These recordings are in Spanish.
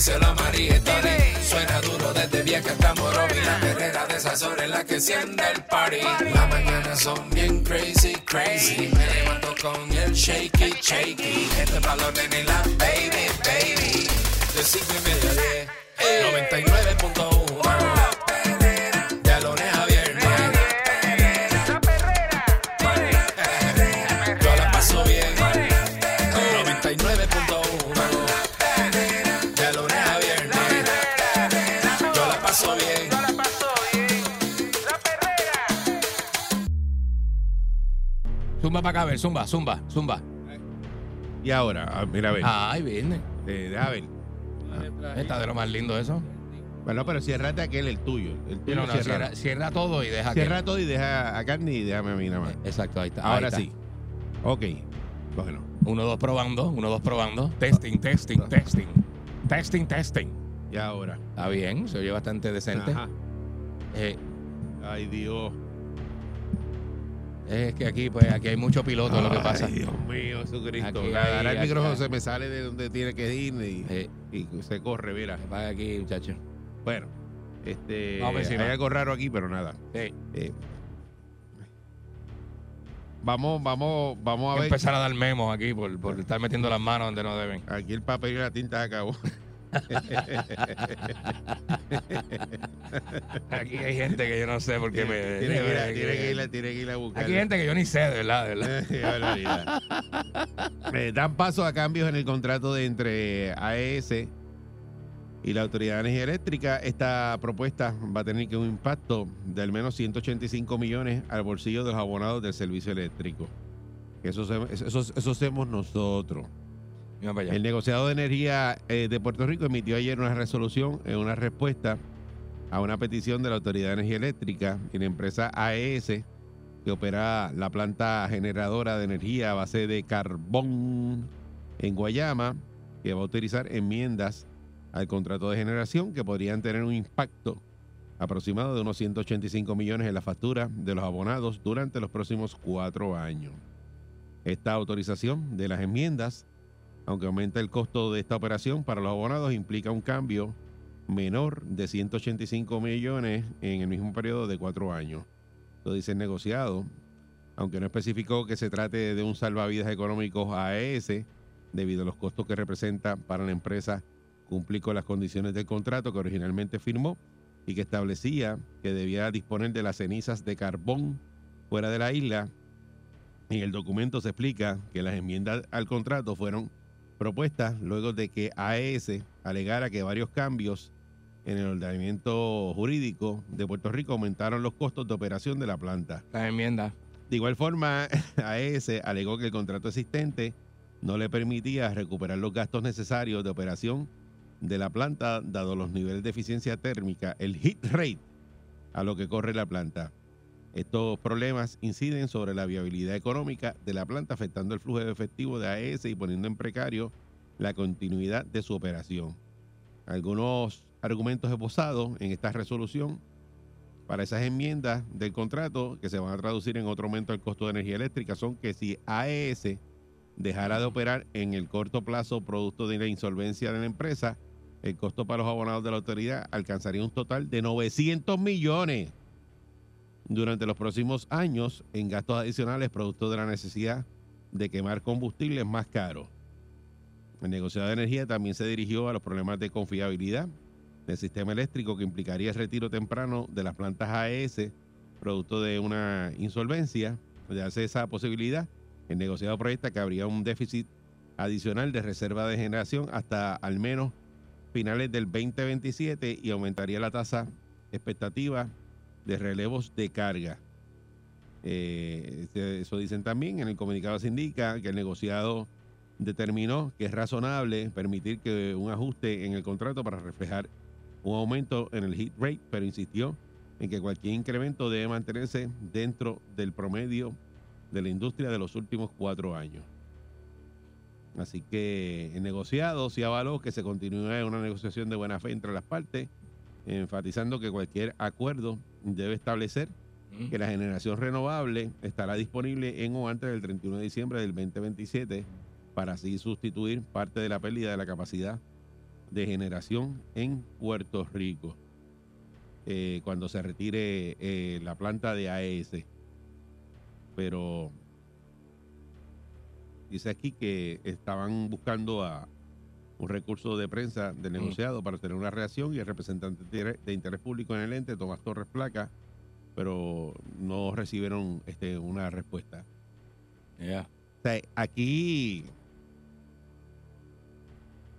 díselo a María. Suena duro desde vieja hasta Morovi. La perrera de esas horas en la que enciende el party. Las mañanas son bien crazy, crazy. Me levanto con el shaky, shaky. Este balón en la baby, baby. De cinco y media a diez. 99.1 Zumba para acá, a ver, zumba, zumba, zumba. Y ahora, ah, mira, a ver. Ay, viene. eh, deja ver. Está de lo más lindo eso. Bueno, pero ciérrate aquel, el tuyo. El tuyo No, no, cierra. cierra, cierra todo y deja que- Cierra todo y deja a Candy y déjame a mí nada más. Exacto, ahí está. ahí Ahora está. sí. Ok. Bueno. Uno, dos probando, uno, dos probando. Testing, testing, testing. Testing, testing. Y ahora. Está bien, se oye bastante decente. Ajá. Eh, Ay, Dios. Es que aquí, pues, aquí hay mucho piloto, lo que pasa. Dios mío, Jesucristo. Aquí Ahora hay- el micrófono se me sale de donde tiene que ir y, y se corre, mira. para aquí, muchachos. Bueno. Este, Vamos encima. hay algo raro aquí, pero nada. Sí. Eh, vamos, vamos, vamos a ver. empezar a dar memos aquí por, por estar metiendo las manos donde no deben. Aquí el papel y la tinta acabó. Aquí hay gente que yo no sé por qué me. tiene, que ir a, tiene que ir a- tiene que ir a buscar. Aquí hay gente que yo ni sé, de verdad, de verdad. Eh, dan paso a cambios en el contrato de entre AES y la Autoridad de Energía Eléctrica. Esta propuesta va a tener que un impacto de al menos 185 millones al bolsillo de los abonados del servicio eléctrico. Eso, eso, eso hacemos nosotros. El negociado de energía eh, de Puerto Rico emitió ayer una resolución en una respuesta a una petición de la Autoridad de Energía Eléctrica y la empresa AES, que opera la planta generadora de energía a base de carbón en Guayama, que va a utilizar enmiendas al contrato de generación que podrían tener un impacto aproximado de unos 185 millones en la factura de los abonados durante los próximos cuatro años. Esta autorización de las enmiendas aunque aumenta el costo de esta operación para los abonados, implica un cambio menor de 185 millones en el mismo periodo de cuatro años. Lo dice el negociado, aunque no especificó que se trate de un salvavidas económicos AES, debido a los costos que representa para la empresa cumplir con las condiciones del contrato que originalmente firmó y que establecía que debía disponer de las cenizas de carbón fuera de la isla. En el documento se explica que las enmiendas al contrato fueron propuestas luego de que AES alegara que varios cambios en el ordenamiento jurídico de Puerto Rico aumentaron los costos de operación de la planta. Las enmiendas. De igual forma, AES alegó que el contrato existente no le permitía recuperar los gastos necesarios de operación de la planta, dado los niveles de eficiencia térmica, el hit rate a lo que corre la planta. Estos problemas inciden sobre la viabilidad económica de la planta, afectando el flujo de efectivo de AES y poniendo en precario la continuidad de su operación. Algunos argumentos esbozados en esta resolución para esas enmiendas del contrato que se van a traducir en otro aumento del costo de energía eléctrica son que si AES dejara de operar en el corto plazo producto de la insolvencia de la empresa, el costo para los abonados de la autoridad alcanzaría un total de 900 millones durante los próximos años en gastos adicionales producto de la necesidad de quemar combustibles más caros. El negociado de energía también se dirigió a los problemas de confiabilidad del sistema eléctrico que implicaría el retiro temprano de las plantas AES producto de una insolvencia. De hacer esa posibilidad, el negociado proyecta que habría un déficit adicional de reserva de generación hasta al menos finales del 2027 y aumentaría la tasa expectativa de relevos de carga. Eh, eso dicen también. En el comunicado se indica que el negociado determinó que es razonable permitir que un ajuste en el contrato para reflejar un aumento en el hit rate, pero insistió en que cualquier incremento debe mantenerse dentro del promedio de la industria de los últimos cuatro años. Así que el negociado se avaló que se continúe una negociación de buena fe entre las partes, enfatizando que cualquier acuerdo debe establecer que la generación renovable estará disponible en o antes del 31 de diciembre del 2027 para así sustituir parte de la pérdida de la capacidad de generación en Puerto Rico eh, cuando se retire eh, la planta de AES. Pero dice aquí que estaban buscando a un recurso de prensa del negociado para tener una reacción y el representante de de interés público en el ente, Tomás Torres Placa, pero no recibieron este, una respuesta. Yeah. O sea, aquí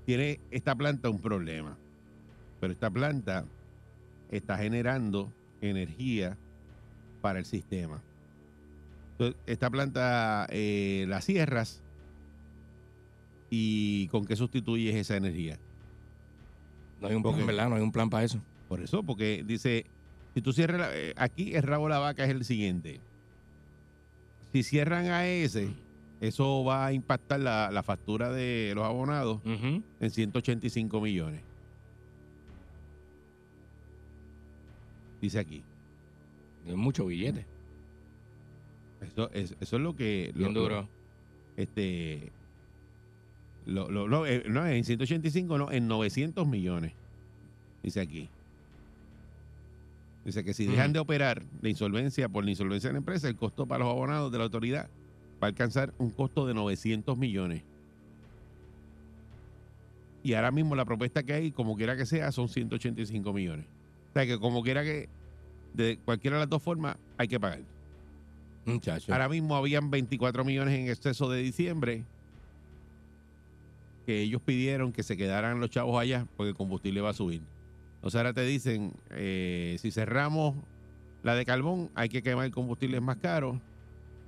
tiene esta planta un problema, pero esta planta está generando energía para el sistema. Entonces, esta planta eh, la cierras y ¿con qué sustituyes esa energía? No hay un plan, ¿verdad? No hay un plan para eso. Por eso, porque dice, si tú cierras, la- eh, aquí el rabo de la vaca es el siguiente. Si cierran a ese, eso va a impactar la, la factura de los abonados Ujú. en 185 millones. Dice aquí. Es mucho billete. Eso es, eso es lo que... Bien lo- duro. este lo, lo- no, eh, no, en 185 no, en 900 millones. Dice aquí. Dice que si dejan de operar la insolvencia por la insolvencia de la empresa, el costo para los abonados de la autoridad va a alcanzar un costo de 900 millones. Y ahora mismo la propuesta que hay, como quiera que sea, son 185 millones. O sea que como quiera que, de cualquiera de las dos formas, hay que pagar. Muchacho. Ahora mismo habían 24 millones en exceso de diciembre que ellos pidieron que se quedaran los chavos allá porque el combustible va a subir. O sea, ahora te dicen, eh, si cerramos la de carbón, hay que quemar el combustible es más caro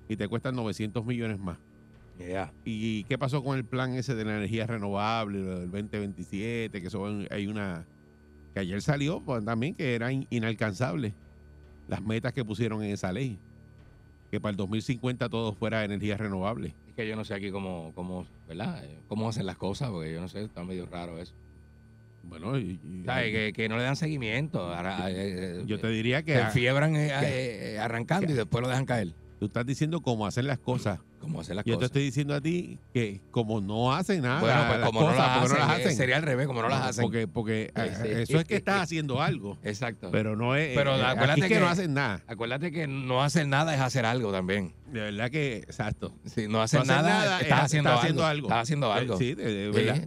y te cuestan 900 millones más. Yeah. ¿Y qué pasó con el plan ese de la energía renovable, lo del 2027? Que eso hay una... Que ayer salió pues, también que era in- inalcanzable las metas que pusieron en esa ley. Que para el 2050 todo fuera energía renovable. Es que yo no sé aquí cómo, cómo, ¿verdad? Eh, Cómo hacen las cosas, porque yo no sé, está medio raro eso. Bueno, y-. Que, que no le dan seguimiento. Ahora, eh, eh, yo te diría que se eh, eh, arrancando y después lo dejan caer. tú estás diciendo cómo hacen las cosas. ¿Cómo hacen las Yo te estoy diciendo a ti que como no hacen nada, bueno, pues las como no las hacen, no las hacen. sería al revés, como no las hacen. Porque, porque Sí, sí. eso es que estás haciendo algo. Exacto. Pero no es. Pero eh, aquí acuérdate es que, que- no hacen nada. Acuérdate que no hacer nada es hacer algo también. De verdad que, exacto. Si no hacer nada, nada, estás, es- haciendo, algo. haciendo algo. Estás haciendo algo. Sí, de, Sí, verdad.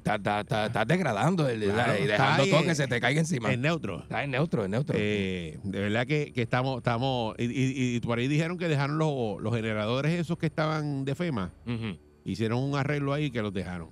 estás, degradando el- Claro, y dejando todo que se te caiga encima. Es neutro. Está en neutro, en neutro. Eh, de verdad que, que estamos, estamos, y, y- y por ahí dijeron que dejaron los, los generadores esos que estaban de FEMA, hicieron un arreglo ahí que los dejaron.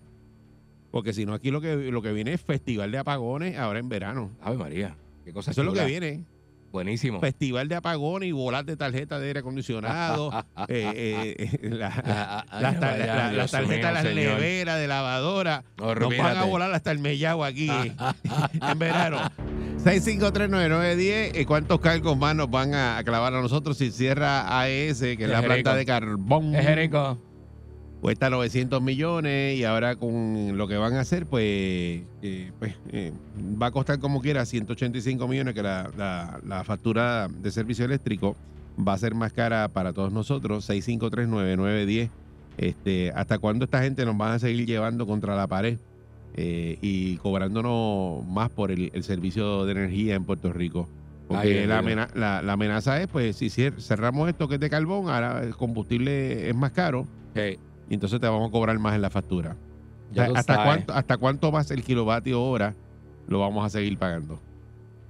Porque si no, aquí lo que, lo que viene es festival de apagones ahora en verano. Ave María. Qué cosa Eso es lo que viene. Buenísimo. Festival de apagones y bolas de tarjeta de aire acondicionado. eh, eh, eh, la- Ah, ah, tar- la- tarjetas de las señor. neveras, de lavadora. Nos van a volar hasta el mellao aquí en verano. 6539910. ¿Y cuántos cargos más nos van a clavar a nosotros si cierra AES, que es la planta rico. de carbón? Es Jerico. Cuesta 900 millones y ahora con lo que van a hacer, pues, eh, pues eh, va a costar como quiera 185 millones, que la, la- la factura de servicio eléctrico va a ser más cara para todos nosotros. 6539910. Este, ¿Hasta cuándo esta gente nos van a seguir llevando contra la pared eh, y cobrándonos más por el, el servicio de energía en Puerto Rico? Porque Ay, la, Dios. amena- la- la amenaza es, pues, si cerramos esto que es de carbón, ahora el combustible es más caro Hey, y entonces te vamos a cobrar más en la factura. O sea, ¿hasta, cuánto, ¿Hasta cuánto más el kilovatio hora lo vamos a seguir pagando?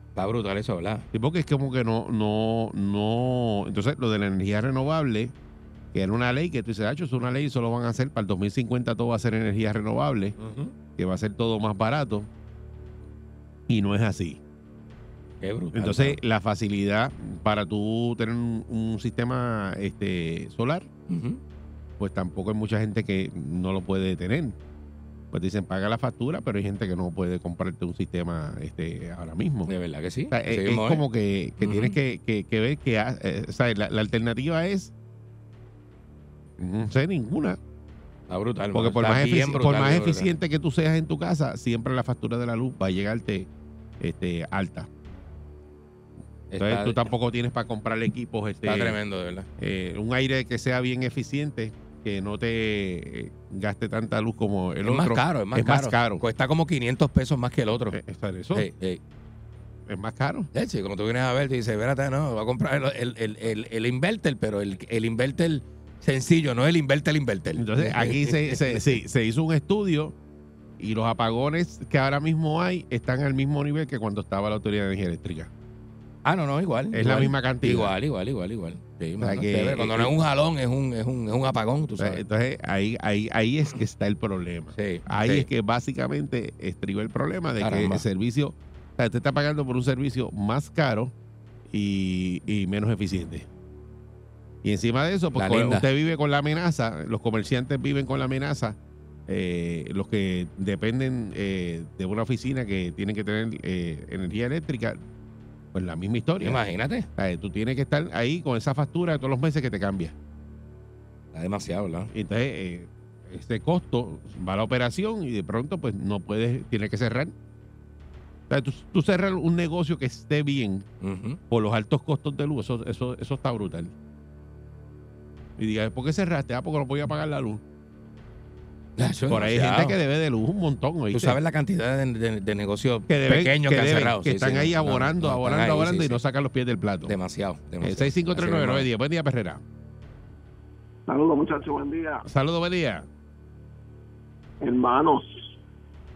Está brutal eso, ¿verdad? Sí, porque es como que no, no, no. Entonces, lo de la energía renovable, que era una ley que tú dices, "Acho, es una ley, solo van a hacer para el 2050 todo va a ser energía renovable, que va a ser todo más barato. Y no es así. Qué brutal. Entonces, la facilidad para tú tener un, un sistema este, solar. Pues tampoco hay mucha gente que no lo puede tener. Pues dicen, paga la factura, pero hay gente que no puede comprarte un sistema este, ahora mismo. De verdad que sí. O sea, Así es, es. como que, que tienes que, que- que ver que eh, la, la alternativa es No sé ninguna. Está brutal. Porque por más, por más eficiente que tú seas en tu casa, siempre la factura de la luz va a llegarte este, alta. Entonces Está, tú tampoco tienes para comprar equipos. Este, está tremendo, de verdad. eh, un aire que sea bien eficiente, que no te eh, gaste tanta luz como el es más otro. caro, es más es caro. más caro. Cuesta como 500 pesos más que el otro. Eh, ¿está eso? Es más caro. De hecho, como tú vienes a ver, te dices, espérate, no, va a comprar el, el, el, el, el inverter, pero el, el inverter sencillo, no el inverter inverter. Entonces aquí se, se, sí, se hizo un estudio y los apagones que ahora mismo hay están al mismo nivel que cuando estaba la Autoridad de Energía Eléctrica. Ah, no, no, igual. Es igual. la misma cantidad. Igual, igual, igual, igual. Sí, mano, que- ve. Cuando no es un jalón, es un, es un, es un apagón, tú sabes. Entonces ahí, ahí, ahí es que está el problema. Sí, Ahí sí. es que básicamente estriba el problema de que el servicio, o sea, usted está pagando por un servicio más caro y, y menos eficiente. Y encima de eso, pues usted vive con la amenaza, los comerciantes viven con la amenaza, eh, los que dependen eh, de una oficina que tienen que tener eh, energía eléctrica, pues la misma historia. Imagínate. O sea, tú tienes que estar ahí con esa factura de todos los meses que te cambia. Está demasiado, ¿verdad? Entonces, eh, este costo va a la operación y de pronto, pues no puedes, tienes que cerrar. O sea, tú, tú cerrar un negocio que esté bien por los altos costos de luz, eso, eso, eso está brutal. Y diga, ¿por qué cerraste? Ah, porque no podía pagar la luz. Eso Por ahí hay gente que debe de luz un montón. Tú ¿oíste? sabes la cantidad de, de- de negocios que deben, pequeños que, que, han deben, cerrado. que Sí, están sí, ahí no, aborando, no, aborando, ahí, aborando sí, y no sacan los pies del plato. Demasiado. Eh, demasiado. 6539910. Buen día, Perrera. Saludos muchachos, buen día. Saludos, buen día. Hermanos,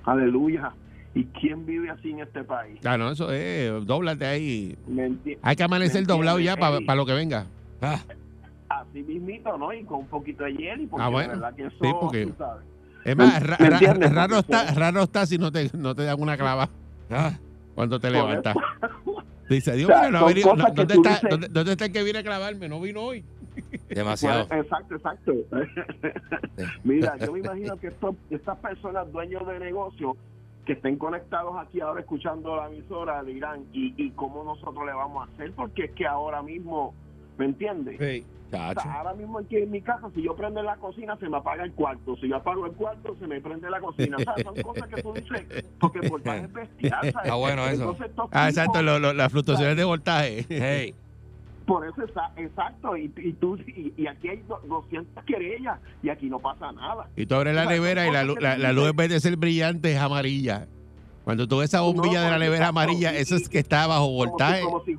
aleluya. ¿Y quién vive así en este país? Ah, no, eso es, doblate ahí. ¿Me enti- Hay que amanecer ¿Me doblado ya para Eddie? lo que venga. Ah, Así mismito, ¿no? Y con un poquito de hielo, y porque Ah, bueno. de verdad que eso, Sí, porque- tú sabes. Es más, ¿Me- ra- ra- raro, está, raro está si no te, no te dan una clava ah. cuando te levantas. Dice, Dios O sea, mío, no ¿dónde, está, dices- dónde, dónde está el que viene a clavarme? No vino hoy. Demasiado. Pues, exacto, exacto. Mira, yo me imagino que estos, estas personas dueños de negocios que estén conectados aquí ahora escuchando la emisora dirán, ¿y, y cómo nosotros le vamos a hacer? Porque es que ahora mismo, ¿me entiendes? O Chacho. sea, ahora mismo aquí en mi casa, si yo prendo la cocina, se me apaga el cuarto. Si yo apago el cuarto, se me prende la cocina. O sea, son cosas que tú dices, porque el voltaje es bestial. ¿sabes? Está bueno eso. Entonces, Ah, exacto, lo- lo- las fluctuaciones de voltaje. Hey, Por eso, exa- exacto. Y, y tú, y, y aquí hay do- 200 querellas y aquí no pasa nada. Y tú abres la nevera y la, la, la luz en vez de ser brillante es amarilla. Cuando tú ves esa bombilla No, de la nevera amarilla, y- eso es que está bajo Como si- voltaje. Como si,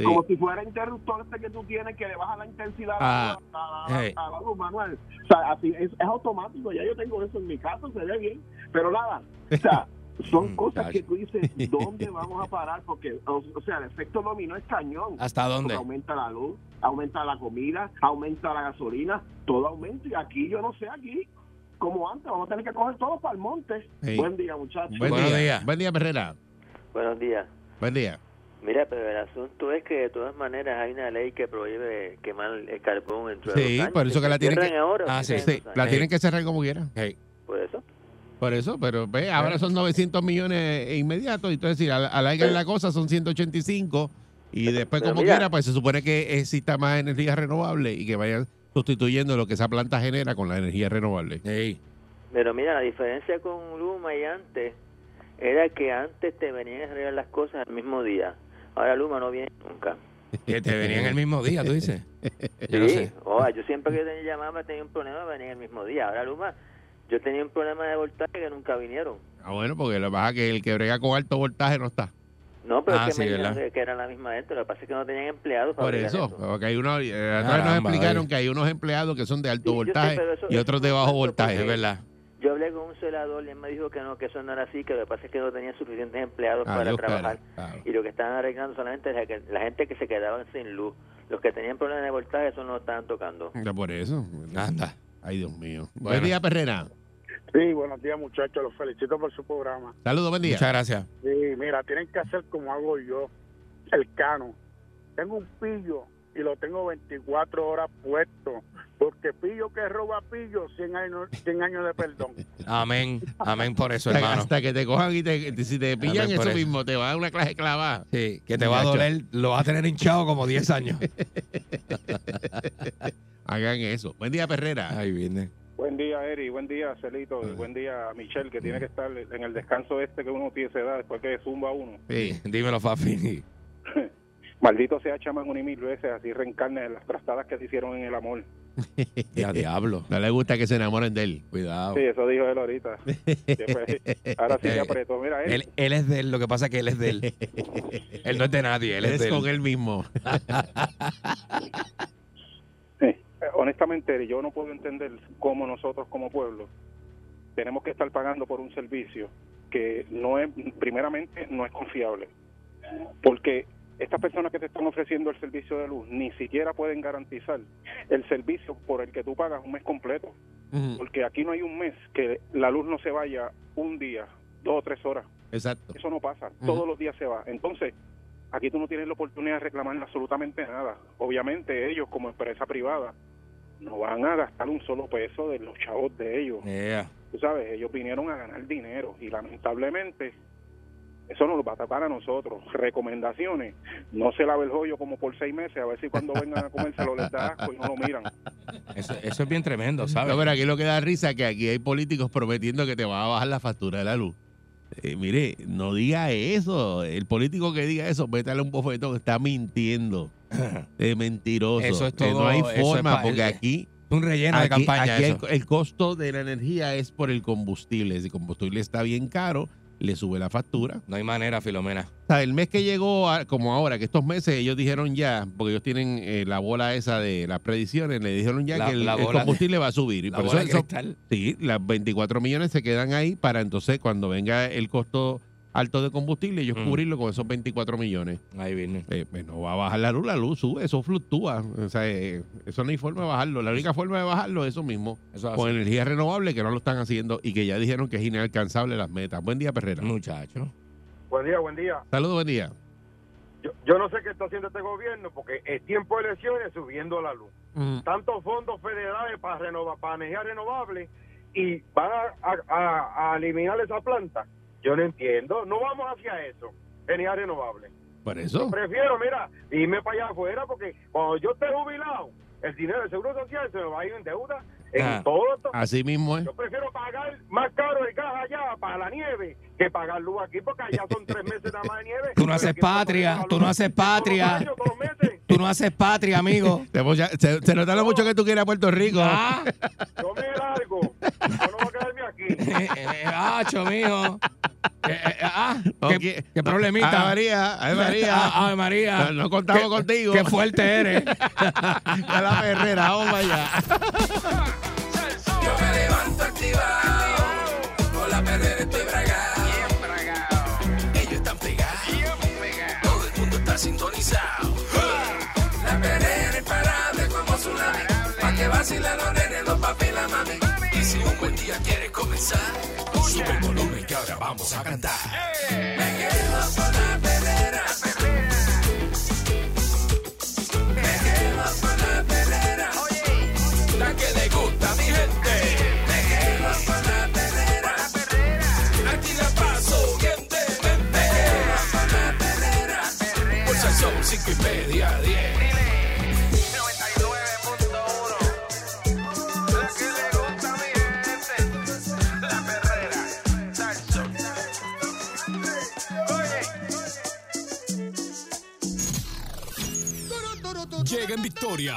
Sí. como si fuera interruptor este que tú tienes que le baja la intensidad Ah. a, a Hey. a la luz manual. O sea, así es, es automático. Ya yo tengo eso en mi casa, se ve bien. Pero nada, o sea, son Mm, cosas que tú dices, ¿dónde vamos a parar? Porque, o, o sea, el efecto dominó es cañón. ¿hasta Porque dónde? aumenta la luz, aumenta la comida, aumenta la gasolina, todo aumenta. Y aquí, yo no sé, aquí, como antes, vamos a tener que coger todo para el monte. Sí. Buen día, muchachos. Buen Buenos día. días. Buen día, Perrera. Buenos días. Buen día. Mira, pero el asunto es que de todas maneras hay una ley que prohíbe quemar el carbón dentro de Sí, años. por eso que la tienen que- ahora, Ah, sí, Sí, la tienen que cerrar como quieran. Hey, Por eso. Por eso, pero ve, ahora son 900 millones inmediatos. Entonces, si al- alargan la cosa, son 185. Y después, pero como mira. quiera, pues se supone que exista más energía renovable y que vayan sustituyendo lo que esa planta genera con la energía renovable. hey. Pero mira, la diferencia con Luma y antes era que antes te venían a arreglar las cosas el mismo día. Ahora Luma no viene nunca. Que te venían el mismo día, tú dices. Yo no sé. oh, yo siempre que tenía llamaba tenía un problema, venía el mismo día. Ahora Luma, yo tenía un problema de voltaje que nunca vinieron. Ah, bueno, porque lo que pasa es que el que brega con alto voltaje no está. No, pero Ah, es que sí, me dijeron ¿verdad? que, que era la misma gente. Lo que pasa es que no tenían empleados para Por eso, porque hay unos, eh, nos explicaron oye. que hay unos empleados que son de alto Sí, yo sé, voltaje eso- y otros de bajo voltaje. Es verdad. Yo hablé con un celador y él me dijo que no, que eso no era así, que lo que pasa es que no tenían suficientes empleados para Adiós, trabajar. Claro. Y lo que estaban arreglando solamente era que la gente que se quedaban sin luz. Los que tenían problemas de voltaje, eso no lo estaban tocando. Ya Por eso. Anda. Ay, Dios mío. Bueno. Buen día, Perrera. Sí, buenos días muchachos, los felicito por su programa. Saludos, buen día. Muchas gracias. Sí, mira, tienen que hacer como hago yo, el cano. Tengo un pillo y lo tengo 24 horas puesto, porque pillo que roba pillo, 100 años, 100 años de perdón. Amén. Amén por eso, hasta, hermano. hasta que te cojan y te, si te pillan Amén eso eso. mismo, te va a dar una clase clavada. Sí, que te va a doler, lo vas a tener hinchado como 10 años. hagan eso. Buen día, Perrera. Ahí viene. Buen día, Eri. Buen día, Celito. Ah. Buen día, Michelle, que tiene que estar en el descanso este que uno tiene se da después que zumba uno. Sí. Dímelo, Fafi. Maldito sea chamán un y mil veces, así reencarne en las trastadas que se hicieron en el amor. Ya, diablo. No le gusta que se enamoren de él. Cuidado. Sí, eso dijo él ahorita. Ahora sí se apretó. Mira, Él, él es de él, lo que pasa es que él es de él. él no es de nadie, él es, es de con él. él mismo. Sí. Eh, honestamente, yo no puedo entender cómo nosotros como pueblo tenemos que estar pagando por un servicio que no es, primeramente, no es confiable. Porque estas personas que te están ofreciendo el servicio de luz ni siquiera pueden garantizar el servicio por el que tú pagas un mes completo. Porque aquí no hay un mes que la luz no se vaya un día, dos o tres horas. Exacto. Eso no pasa. Todos los días se va. Entonces, aquí tú no tienes la oportunidad de reclamar absolutamente nada. Obviamente ellos como empresa privada no van a gastar un solo peso de los chavos de ellos. Yeah. Tú sabes, ellos vinieron a ganar dinero y lamentablemente eso nos va a tapar a nosotros. Recomendaciones, no se lave el joyo como por seis meses, a ver si cuando vengan a comérselo les da asco y no lo miran. Eso, eso es bien tremendo, ¿sabes? No, pero aquí lo que da risa es que aquí hay políticos prometiendo que te va a bajar la factura de la luz. Eh, mire, no diga eso. El político que diga eso, métale un bofetón, está mintiendo. Es mentiroso. Eso es Eh, todo- no hay es forma, porque aquí, un relleno de aquí, campaña aquí eso. el, el costo de la energía es por el combustible. Si el combustible está bien caro, le sube la factura. No hay manera, Filomena. O sea, el mes que llegó, a- como ahora, que estos meses ellos dijeron ya, porque ellos tienen eh, la bola esa de las predicciones, le dijeron ya La- que el, de- combustible va a subir. Y La por bola eso, de eso- cristal. sí, las 24 millones se quedan ahí para entonces cuando venga el costo alto de combustible, ellos Mm. cubrirlo con esos 24 millones. Ahí viene. Eh, pues no va a bajar la luz, la luz sube, eso fluctúa. O sea, eh, eso no hay forma de bajarlo. La única forma de bajarlo es eso mismo, Eso es con así. energía renovable que no lo están haciendo y que ya dijeron que es inalcanzable las metas. Buen día, Perrera. Muchacho. Buen día, buen día. Saludos, buen día. Yo, yo no sé qué está haciendo este gobierno porque es tiempo de elecciones subiendo la luz. tantos fondos federales para renovar, para energía renovable y van a, a- a- a eliminar esa planta. Yo no entiendo. No vamos hacia eso, energía renovable. Por eso. Prefiero, mira, irme para allá afuera porque cuando yo esté jubilado, el dinero del Seguro Social se me va a ir en deuda en Ah. todo esto. Así mismo es. Yo prefiero pagar más caro el gas allá para la nieve que pagar luz aquí porque allá son tres meses nada más de nieve. Tú no haces patria, tú no haces patria. años. Tú no haces patria, amigo. Se, se, se nota lo mucho que tú quieres a Puerto Rico. Ah, Yo me largo. Yo no eh, eh, mijo. Eh, eh, ah, qué, qué problemita. Ave María, Ave María. Ave María. No, no contamos Qué- contigo. Qué fuerte eres. A la perrera, vamos allá. Yo me levanto activado, con la perrera estoy bragado. Bien bragado. Ellos están pegados, Bien todo el mundo está sintonizado. La perrera imparable como tsunami, pa' que día quiere comenzar. Sube el volumen que ahora vamos a cantar. Me quedo con la perrera. Me quedo con la perrera. Oye. La que le gusta a mi gente. Me quedo con la perrera. Aquí la paso bien de mente. Me quedo con la perrera. Pulsación 5 y media 10. En victoria.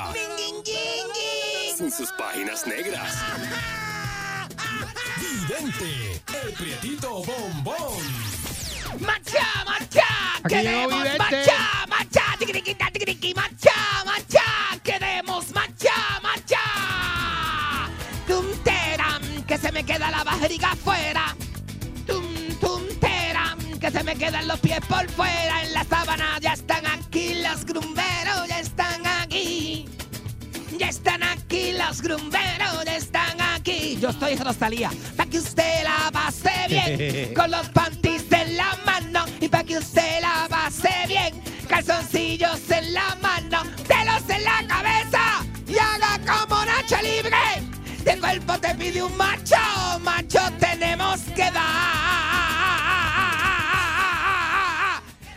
Sin sus páginas negras. Vidente, el prietito bombón. Aquí llegó ¡Queremos Vidente. marcha, marcha! ¡Tiquiriquita, tiquiriqui, marcha, marcha! ¡Queremos marcha, marcha! ¡Tum, teram, que se me queda la barriga afuera! ¡Tum, tum, teram, que se me quedan los pies por fuera! En la sábana ya están aquí los grumberos, están aquí los grumberos, están aquí. Yo soy Rosalía, para que usted la pase bien, con los panties en la mano y para que usted la pase bien, calzoncillos en la mano, pelos en la cabeza y haga como Nacho Libre. El cuerpo te pide un macho, macho tenemos que dar.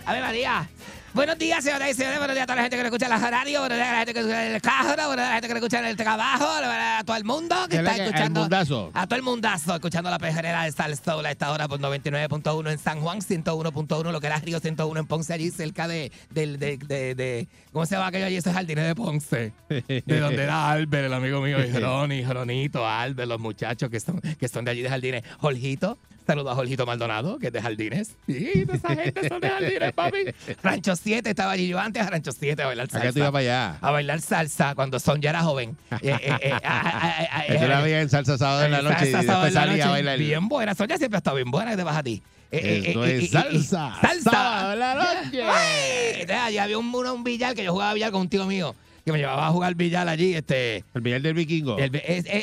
A ver, María. Buenos días, señoras y señores. Buenos días a toda la gente que nos escucha en la radio. Buenos días a la gente que nos escucha en el carro. Buenos días a la gente que nos escucha en el trabajo. A todo el mundo que ¿Qué es la está que- el escuchando. mundazo? A todo el mundazo, escuchando la pejerera de Sal Soul a esta hora por 99.1 en San Juan, 101.1, lo que era Río 101 en Ponce, allí cerca de, de, de, de- ¿cómo se llama aquello allí? Ese jardín de Ponce. De donde era Albert, el amigo mío, y Ronnie, Ronito, Albert, los muchachos que son, que son de allí de Jardines. Jorgito, saludo a Jorgito Maldonado, que es de Jardines. Sí, esa gente son de Jardines, papi. Rancho 7, estaba allí yo antes a Rancho 7 a bailar tú salsa. ibas para allá. A bailar salsa cuando Son ya era joven. Eh, Eso la veía en salsa sábado en la salsa noche y sábado después salía a bailar. Bien buena. Sonia siempre ha estado bien buena. que te vas a ti? Eh, eh, Esto eh, es salsa. Salsa. La noche. Ay, allí había un, un, billar que yo jugaba billar con un tío mío que me llevaba a jugar billar allí. Este, El billar del vikingo. el-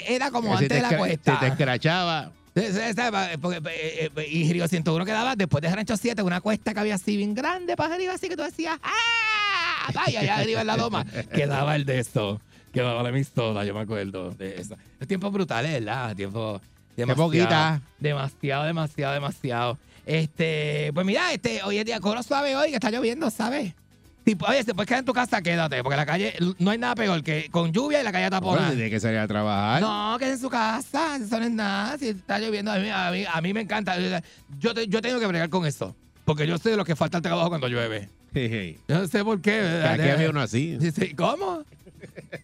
era como antes te de la cuesta. Te escrachaba. Porque, eh, eh, y Río 101 quedaba después de Rancho 7, una cuesta que había así bien grande para arriba, así que tú decías, ¡ah! Vaya, allá arriba en la loma. Quedaba el de esto, quedaba la pistola, yo me acuerdo de eso. Es tiempo brutal, ¿verdad? Tiempo. Demasiado, poquita. Demasiado, demasiado, demasiado. Este, pues mira, este, hoy es día coro suave hoy, que está lloviendo, ¿sabes? Tipo, oye, si puedes quedar en tu casa, quédate, porque la calle, no hay nada peor que con lluvia y la calle taponada. tiene que salir a trabajar. No, que en su casa, eso no es nada. Si está lloviendo, a mí, a mí, a mí me encanta. Yo, te- yo tengo que bregar con eso. Porque yo sé de lo que falta el trabajo cuando llueve. Yo no sé por qué. ¿verdad? Aquí había uno así. Sí, sí, ¿Cómo?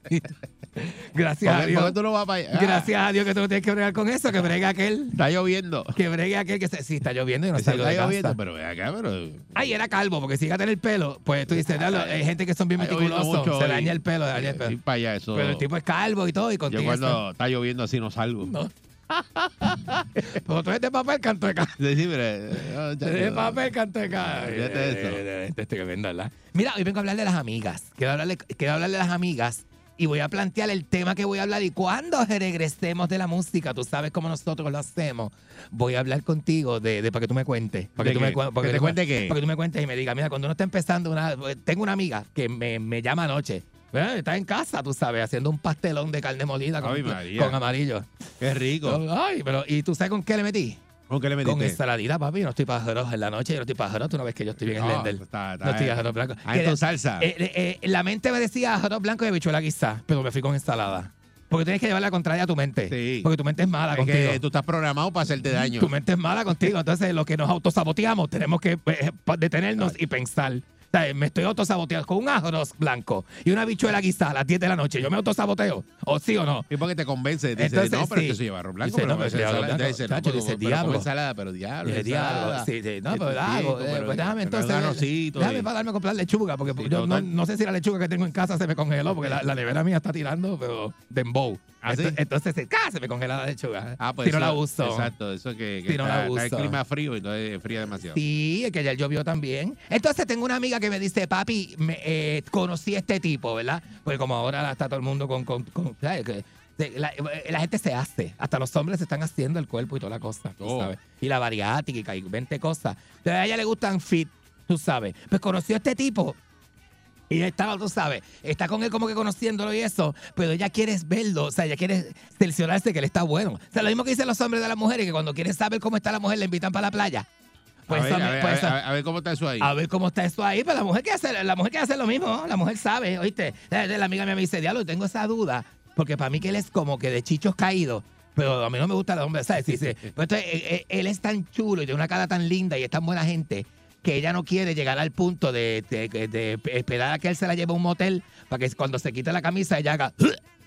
Gracias ¿Por a Dios. tú no vas para allá? Gracias a Dios que tú no tienes que bregar con eso, que bregue aquel. Está lloviendo. Que bregue aquel que se, sí está lloviendo y no salgo está de lloviendo, casa. pero ve acá, pero. Ay, era calvo, porque si llega a tener pelo, pues tú dices, "Diablo, hay gente que son bien Está lloviendo meticulosos, mucho se hoy. daña el pelo, se daña el pelo. para allá, eso. Pero el tipo es calvo y todo, y Yo contigo. cuando está lloviendo así no salgo. No. Pero tú eres de papel, canto de ca- Sí, sí, pero, eh, ya- De papel, canto de eso. Eh, Este es tremendo, ¿verdad? Mira, hoy vengo a hablar de las amigas. Quiero hablarle, quiero hablar de las amigas y voy a plantear el tema que voy a hablar. Y cuando regresemos de la música, tú sabes cómo nosotros lo hacemos. Voy a hablar contigo de, de para que tú me cuentes. Para ¿De que tú me, para ¿Que te cuente qué? Para que tú me cuentes y me digas, mira, cuando uno está empezando una. Tengo una amiga que me, me llama anoche. Está en casa, tú sabes, haciendo un pastelón de carne molida con, Ay, con amarillo. Qué rico. Ay, pero ¿y tú sabes con qué le metí? ¿Con qué le metiste? Con ensaladita, papi. No estoy pájaro en la noche, yo no estoy pájaro. Tú no ves que yo estoy bien No, slender. está- está- no estoy arroz blanco. Ah, tu salsa. eh, eh, eh, la mente me decía arroz blanco y habichuela quizás, pero me fui con ensalada. Porque tienes que llevar la contraria a tu mente. Sí. Porque tu mente es mala es contigo. que tú estás programado para hacerte daño. Tu mente es mala contigo. Entonces, lo que nos autosaboteamos, tenemos que eh, detenernos y pensar. Sea, me estoy autosaboteando con un arroz blanco y una habichuela guisada a las 10 de la noche. ¿Yo me autosaboteo? ¿O sí o no? Y porque te convence. Dice, Entonces, no, pero sí. es que eso lleva arroz blanco. Dice, no, pero lleva arroz blanco. dice, no, Chacho, pero- dice, diablo. ensalada, pero diablo. Dije, diablo. Sí, sí. No, pero hago. pues déjame entonces. Déjame darme a comprar lechuga, porque yo no, sé si la lechuga que tengo en casa se me congeló, porque la, la nevera mía está tirando, pero dembow. ¿Ah, sí? Entonces, ¡ah! se me congela la lechuga. Ah, pues si no eso- la uso. Exacto, eso que, que Si no está, la está el clima frío, entonces fría demasiado. Sí, es que ayer llovió también. Entonces tengo una amiga que me dice, papi, me, eh, conocí a este tipo, ¿verdad? Porque como ahora está todo el mundo con... con, con- ¿sabes? La, eh, la gente se hace, hasta los hombres se están haciendo el cuerpo y toda la cosa, tú Oh. sabes. Y la bariátrica y 20 cosas. Entonces a ella le gustan fit, tú sabes. Pues conoció a este tipo y estaba, tú sabes, está con él como que conociéndolo y eso, pero ella quiere verlo, o sea, ella quiere cerciorarse que él está bueno. O sea, lo mismo que dicen los hombres de las mujeres, que cuando quieren saber cómo está la mujer, le invitan para la playa. Pues a, ver, a, ver, pues a, ver, a ver cómo está eso ahí. a ver cómo está eso ahí, pero la mujer quiere hacer, la mujer quiere hacer lo mismo, la mujer sabe, oíste. La, la amiga mía me dice, diablo, tengo esa duda, porque para mí que él es como que de chichos caídos. Pero a mí no me gusta el hombre, ¿sabes? Sí, sí. Pero entonces, eh, eh, él es tan chulo y tiene una cara tan linda y es tan buena gente que ella no quiere llegar al punto de, de- de- de esperar a que él se la lleve a un motel para que cuando se quite la camisa ella haga...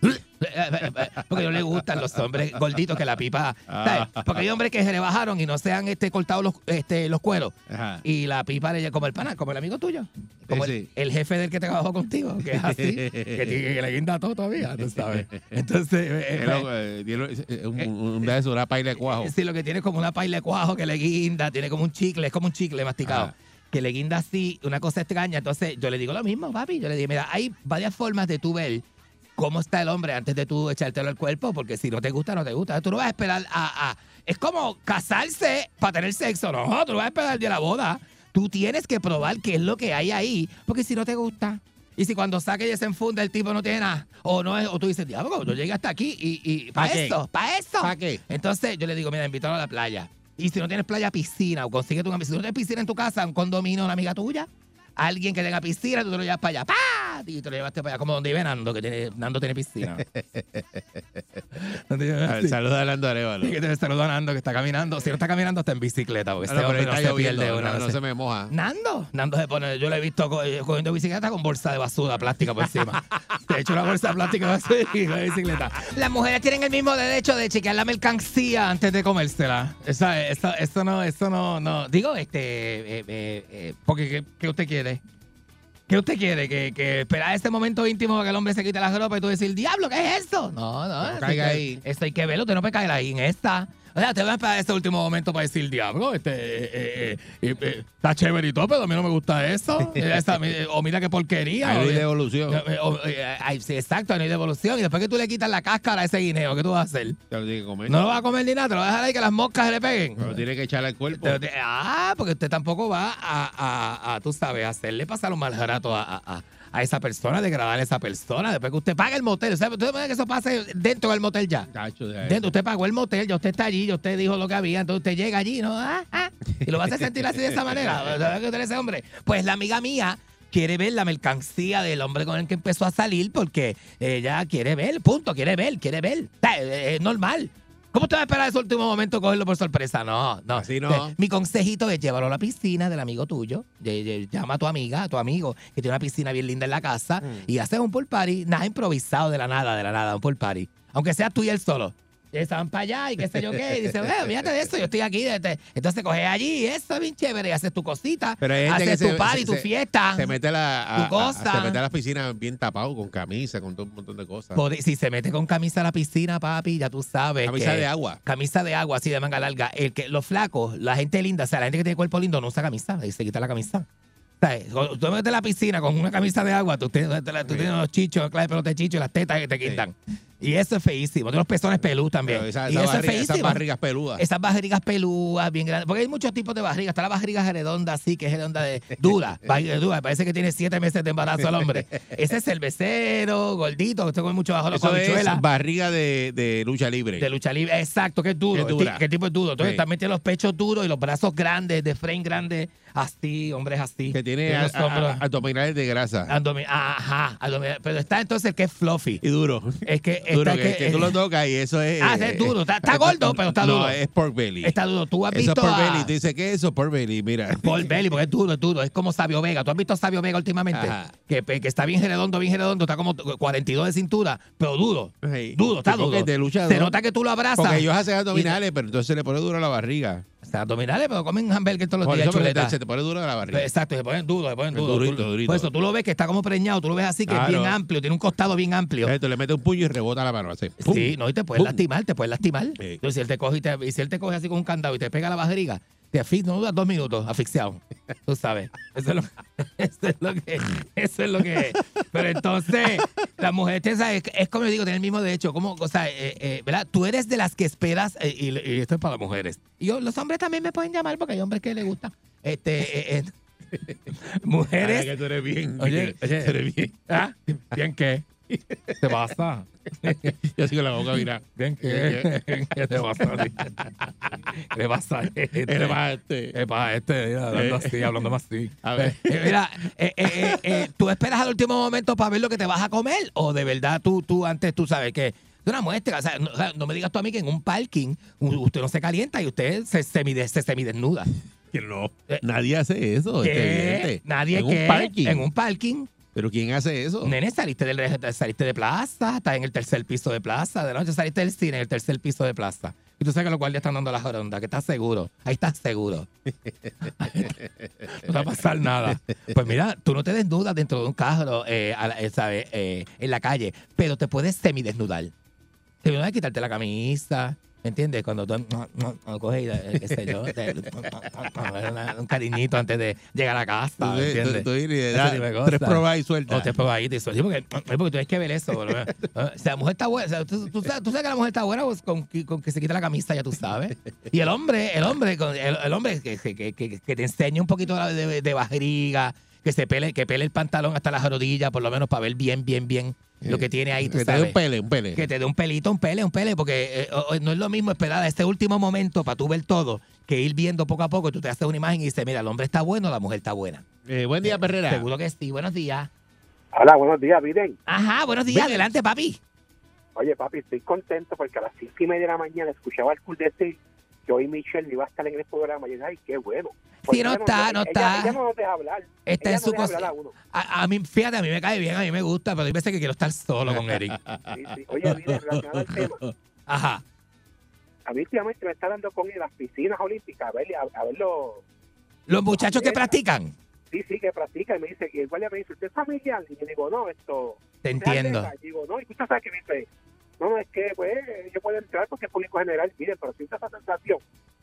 Porque no le gustan los hombres gorditos que la pipa... ¿sabes? Porque hay hombres que se le bajaron y no se han este, cortado los, este, los cueros. Ajá. Y la pipa le como el pana, como el amigo tuyo. Como Sí, el, jefe del que trabajó contigo, que es así, que, tiene- que le guinda todo todavía, tú sabes. Entonces, eh, eh, tiene- eh, un, un de esos, una paila de cuajo. Sí, lo que tiene es como una paila de cuajo que le guinda, tiene como un chicle, es como un chicle masticado. Ajá. Que le guinda así, una cosa extraña. Entonces, yo le digo lo mismo, papi. Yo le digo, mira, hay varias formas de tú ver cómo está el hombre antes de tú echártelo al cuerpo, porque si no te gusta, no te gusta. Tú no vas a esperar a. a- es como casarse para tener sexo, no. Tú no vas a esperar el día de la boda. Tú tienes que probar qué es lo que hay ahí, porque si no te gusta. Y si cuando saque y se enfunda el tipo no tiene nada, o no es, o tú dices, diablo, yo llegué hasta aquí y, y ¿Pa para qué? eso, para eso. ¿Pa qué? Entonces yo le digo, mira, invítalo a la playa. Y si no tienes playa, piscina, o una piscina. Si no tienes piscina en tu casa, un condominio, una amiga tuya, alguien que tenga piscina, tú te lo llevas para allá. ¡Pah! Y te lo llevaste para allá, como donde vive Nando, que tiene, Nando tiene piscina. Saluda a Lando Arevalo. Que te saluda a Nando, que está caminando. Si no está caminando, está en bicicleta, porque Ah, este no, hombre no se pierde una. no, no no se- me moja. Nando, Nando se pone, yo lo he visto co- eh, cogiendo bicicleta con bolsa de basura plástica por encima. Te he hecho una bolsa de plástica basura y la bicicleta. Las mujeres tienen el mismo derecho de chequear la mercancía antes de comérsela. Esa, esa, eso no, eso no, no. Digo, este, eh, eh, eh, porque ¿qué, qué usted quiere? ¿Qué usted quiere? ¿Que, que esperar ese momento íntimo para que el hombre se quite la ropa y tú decir, diablo, ¿qué es eso? No, no. eso caiga hay que- ahí. Esto hay que verlo, usted no puede caer ahí en esta. O sea, te vas a esperar ese último momento para decir, diablo, este, eh, eh, eh, eh, está chévere y todo, pero a mí no me gusta eso. Eh, eh, o mira qué porquería. Hay devolución. eh, o- eh, ay, sí, exacto, no hay devolución. Y después que tú le quitas la cáscara a ese guineo, ¿qué tú vas a hacer? Te lo tiene que comer. No lo vas a comer ni nada, te lo vas a dejar ahí que las moscas se le peguen. Pero tiene que echarle al cuerpo. Te- ah, porque usted tampoco va a, a, a, tú sabes, a hacerle pasar un mal rato a, a, a- esa persona, degradar a esa persona, después que usted paga el motel. O sea, ¿Usted puede que eso pase dentro del motel ya? Cacho, de ahí. Dentro, usted pagó el motel, ya usted está allí, ya usted dijo lo que había, entonces usted llega allí, ¿no? Ah, ah, y lo va a hacer sentir así de esa manera. ¿Sabe que usted es ese hombre? Pues la amiga mía quiere ver la mercancía del hombre con el que empezó a salir porque ella quiere ver, punto, quiere ver, quiere ver. O sea, Es normal. ¿Cómo usted va a esperar ese último momento cogerlo por sorpresa? No, no. Así no. Mi consejito es llevarlo a la piscina del amigo tuyo. Ll- ll- Llama a tu amiga, a tu amigo, que tiene una piscina bien linda en la casa, Mm. y haces un pool party, nada improvisado de la nada, de la nada, un pool party. Aunque sea tú y él solo. Estaban para allá y qué sé yo qué. Y dice, "Eh, fíjate de eso, yo estoy aquí. este". Entonces coges allí, eso es bien chévere, y haces tu cosita, Pero hay gente haces que tu se- party, se- tu se- fiesta. Se mete a la, a- Tu a- cosa. se mete a las piscinas bien tapado, con camisa, con todo un montón de cosas. Si se mete con camisa a la piscina, papi, ya tú sabes. Camisa que- de agua. Camisa de agua, así de manga larga. El que, los flacos, la gente linda, o sea, la gente que tiene cuerpo lindo no usa camisa y se quita la camisa. O sea, cuando tú te metes a la piscina con una camisa de agua, tú, tienes- tú tienes los chichos, clave de pelota de chicho y las tetas que te quitan. Y eso es feísimo. Tiene los pezones pelú también. Esa- y eso es barriga- esas feísimo. barrigas peludas. Esas barrigas pelúas, bien grandes. Porque hay muchos tipos de barrigas. Está la barriga redonda, así, que es redonda de dura. barriga dura. Parece que tiene siete meses de embarazo el hombre. Ese es cervecero, gordito, que usted come mucho bajo la Eso es habichuela. barriga de, de lucha libre. De lucha libre, exacto, que es duro. Que dura. El tipo es duro. Entonces Sí. también tiene los pechos duros y los brazos grandes, de frame grande, así, hombres así. que tiene a- a- abdominales de grasa. ajá, abdomen- pero está entonces el que es fluffy. y duro. Es que duro, está que, que tú lo tocas y eso es. Ah, es duro. Está- está gordo, pero está no, duro. es pork belly. Está duro. Tú has eso es visto pork a- belly. Tú dices, ¿qué es eso? Pork belly. Mira. Paul Belly, porque es duro, es duro. Es como Sabio Vega. ¿Tú has visto a Sabio Vega últimamente? Ajá. Que, que está bien redondo, bien redondo. Está como 42 de cintura, pero duro. Sí. Duro, está duro. de luchador. Se nota que tú lo abrazas. Porque ellos hacen abdominales, pero entonces se le pone duro a la barriga. Sea, abdominales, pero comen hamburger todos los días. eso chuleta. se te pone duro la barriga. Exacto, se ponen duros, se ponen Es duros. durito, Tú- durito. Por eso tú lo ves que está como preñado, tú lo ves así que es bien amplio, tiene un costado bien amplio. Entonces, tú le metes un puño y rebota la mano. Así. ¡Pum! Sí, no, y te puedes ¡Pum! lastimar, te puedes lastimar. Sí. Entonces, si él te coge y, te, y si él te coge así con un candado y te pega la barriga, te asfixias, no dudas dos minutos asfixiado. Tú sabes. Eso es lo, eso es lo que eso es. Lo que es. Pero entonces, la mujer, es, es como yo digo, tiene el mismo derecho. Como, o sea, eh, eh, ¿verdad? Tú eres de las que esperas, eh, y, y esto es para las mujeres. Y yo, los hombres también me pueden llamar porque hay hombres que les gusta. Este, eh, eh, mujeres. Ay, que tú eres bien. Oye, tú oye. eres bien. ¿Ah? ¿Bien qué? ¿Te pasa? Yo sigo la boca, mira. Bien qué? ¿Qué te pasa? a ti? ¿Qué le pasa a este? Eres más este. ¿Qué pasa a este? Mira, hablando Eh. así, hablando más así. A ver. Eh, Mira, eh, eh, eh, eh, ¿tú esperas al último momento para ver lo que te vas a comer? ¿O de verdad tú, tú antes tú sabes que es una muestra? O sea, no, o sea, no me digas tú a mí que en un parking usted no se calienta y usted se, semide- se semidesnuda. Que no. Eh. Nadie hace eso. este, ¿Qué? evidente. Nadie en que un parking. en un parking. Pero ¿quién hace eso? Nene, saliste, del, de plaza, estás en el tercer piso de plaza, de noche saliste del cine en el tercer piso de plaza. Y tú sabes que los guardias están dando la joronda, que estás seguro. Ahí estás seguro. no va a pasar nada. Pues mira, tú no te desnudas dentro de un carro, eh, a eh, ¿sabes? Eh, en la calle, pero te puedes semidesnudar. Semidesnudar, quitarte la camisa. ¿Me entiendes? Cuando tú coges, y, eh, qué sé yo, te- un cariñito antes de llegar a casa. Tú, ¿me tú- entiendes? tú y tipo de tres pruebas y sueltas. O pongo ahí, te suelto. Sí, porque, porque tú tienes que ver eso. bro. O sea, la mujer está buena. o sea, tú, tú sabes, tú sabes que la mujer está buena pues, con, con que se quita la camisa, ya tú sabes. Y el hombre, el hombre, el, el hombre que, que, que- que- te enseñe un poquito de, de, de barriga, que se pele, que pele el pantalón hasta las rodillas, por lo menos para ver bien, bien, bien lo que tiene ahí, tú que te dé un pele, un pele. Que te dé un pelito, un pele, un pele, porque eh, o- no es lo mismo esperar a este último momento para tú ver todo que ir viendo poco a poco tú te haces una imagen y dices, mira, el hombre está bueno, la mujer está buena. Eh, buen día, Perrera. Seguro que sí. Buenos días. Hola, buenos días, Biden. Ajá, buenos días. Adelante, papi. Oye, papi, estoy contento porque a las cinco y media de la mañana escuchaba al cool decir que hoy Michelle iba a estar en el programa. Y dije, ay, qué bueno. Sí, no ella está, no ella- está. Ella no nos deja hablar. Está Ella en no su cosa. a. A, a mí, fíjate, a mí me cae bien, a mí me gusta, pero hay veces que quiero estar solo con Eric. Sí, sí. Oye, relacionado al tema, Ajá. a mí últimamente me está dando con ir a las piscinas olímpicas a ver, a, a ver los... Los muchachos que practican. Sí, sí, que practica y me dice, y el guardia me dice, ¿usted es familiar? Y yo digo, no, esto... Te ¿usted es entiendo. Y digo, no, y usted sabe que me dice, no, no, es que, pues, yo puedo entrar porque es público general, miren, pero siento esa sensación,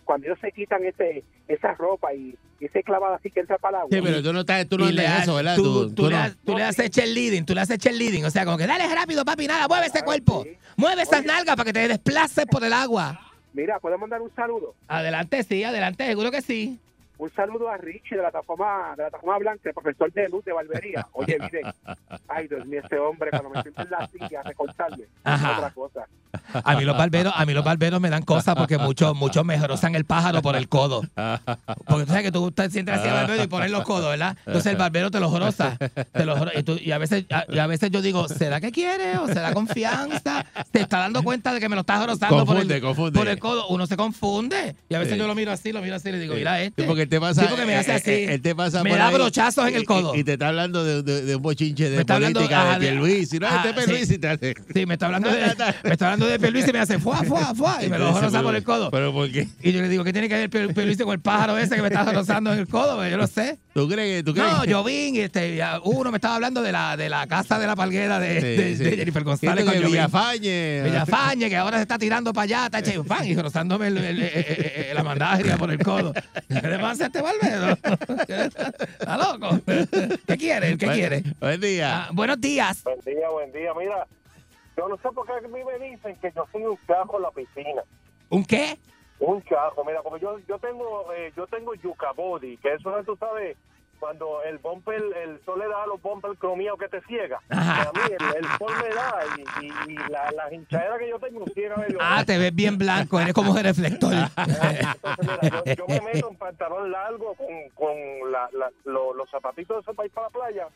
cuando ellos se quitan ese esa ropa y, y ese clavado así que entra para el agua. Sí, pero tú no, estás, tú no le das- eso, ¿verdad? Tú, Tú, tú tú le, no. tú le haces cheerleading, tú le haces cheerleading. O sea, como que dale rápido, papi, nada, mueve ese cuerpo. Mueve esas nalgas para que te desplaces por el agua. Mira, ¿puedo mandar un saludo? Adelante, sí, adelante, seguro que sí. Un saludo a Richie de la Tacoma, de la Tacoma Blanca, el profesor de luz de Barbería. Oye, miren, ay, Dios mío, ese hombre, cuando me siento en la silla a es otra cosa. A mí los barberos, a mí los barberos me dan cosas porque muchos, muchos me rozan el pájaro por el codo. Porque tú sabes que tú te sientes así al barbero y pones los codos, ¿verdad? Entonces el barbero te los roza. Te los y, tú- y a veces, a, y a veces yo digo, ¿será que quiere o será confianza? Te está dando cuenta de que me lo estás rozando por el, confunde. por el codo. Uno se confunde. Y a veces Sí. yo lo miro así, lo miro así y le digo, mira este. Sí, te pasa, Sí, porque me hace eh, así. eh, él te pasa me por da ahí brochazos en el codo. Y, y te está hablando de, de- de un bochinche Me de está hablando, política ajá, de Pierluisi. No, ah, este Pierluisi te hace... Sí, me está hablando de, me está hablando de Pierluisi y me hace fuá, fuá, fuá. Y me lo pero- por el codo. ¿Pero por qué? Y yo le digo, ¿qué tiene que ver Pier- Pierluisi con el pájaro ese que me está rozando en el codo? Pues Yo lo sé. ¿Tú crees? Tú crees No, yo vi, y este, uno me estaba hablando de la, de la casa de la palguera de, Sí, sí. de Jennifer González con. Villafañe. Villafañe, que ahora se está tirando para allá, está hecho y el- la mandagria por el codo. ¿Qué le pasa este barbero? ¿Está loco? ¿Qué quiere? ¿Qué Buen- quiere? Buen día. Ah, buenos días. Buen día, buen día. Mira, yo no sé por qué a mí me dicen que yo soy un chajo en la piscina. ¿Un qué? Un chajo, mira, porque yo yo tengo eh, yo tengo yuca body, que eso es, tú sabes, cuando el bumper, el sol le da a los bumper cromiados que te ciega. A mí el, el sol me da y, y, y la, la hinchadera que yo tengo ciega medio. Ah, te ves bien blanco, eres como un reflector. Entonces, mira, yo, yo me meto en pantalón largo con, con la, la- lo- los zapatitos para ir para la playa,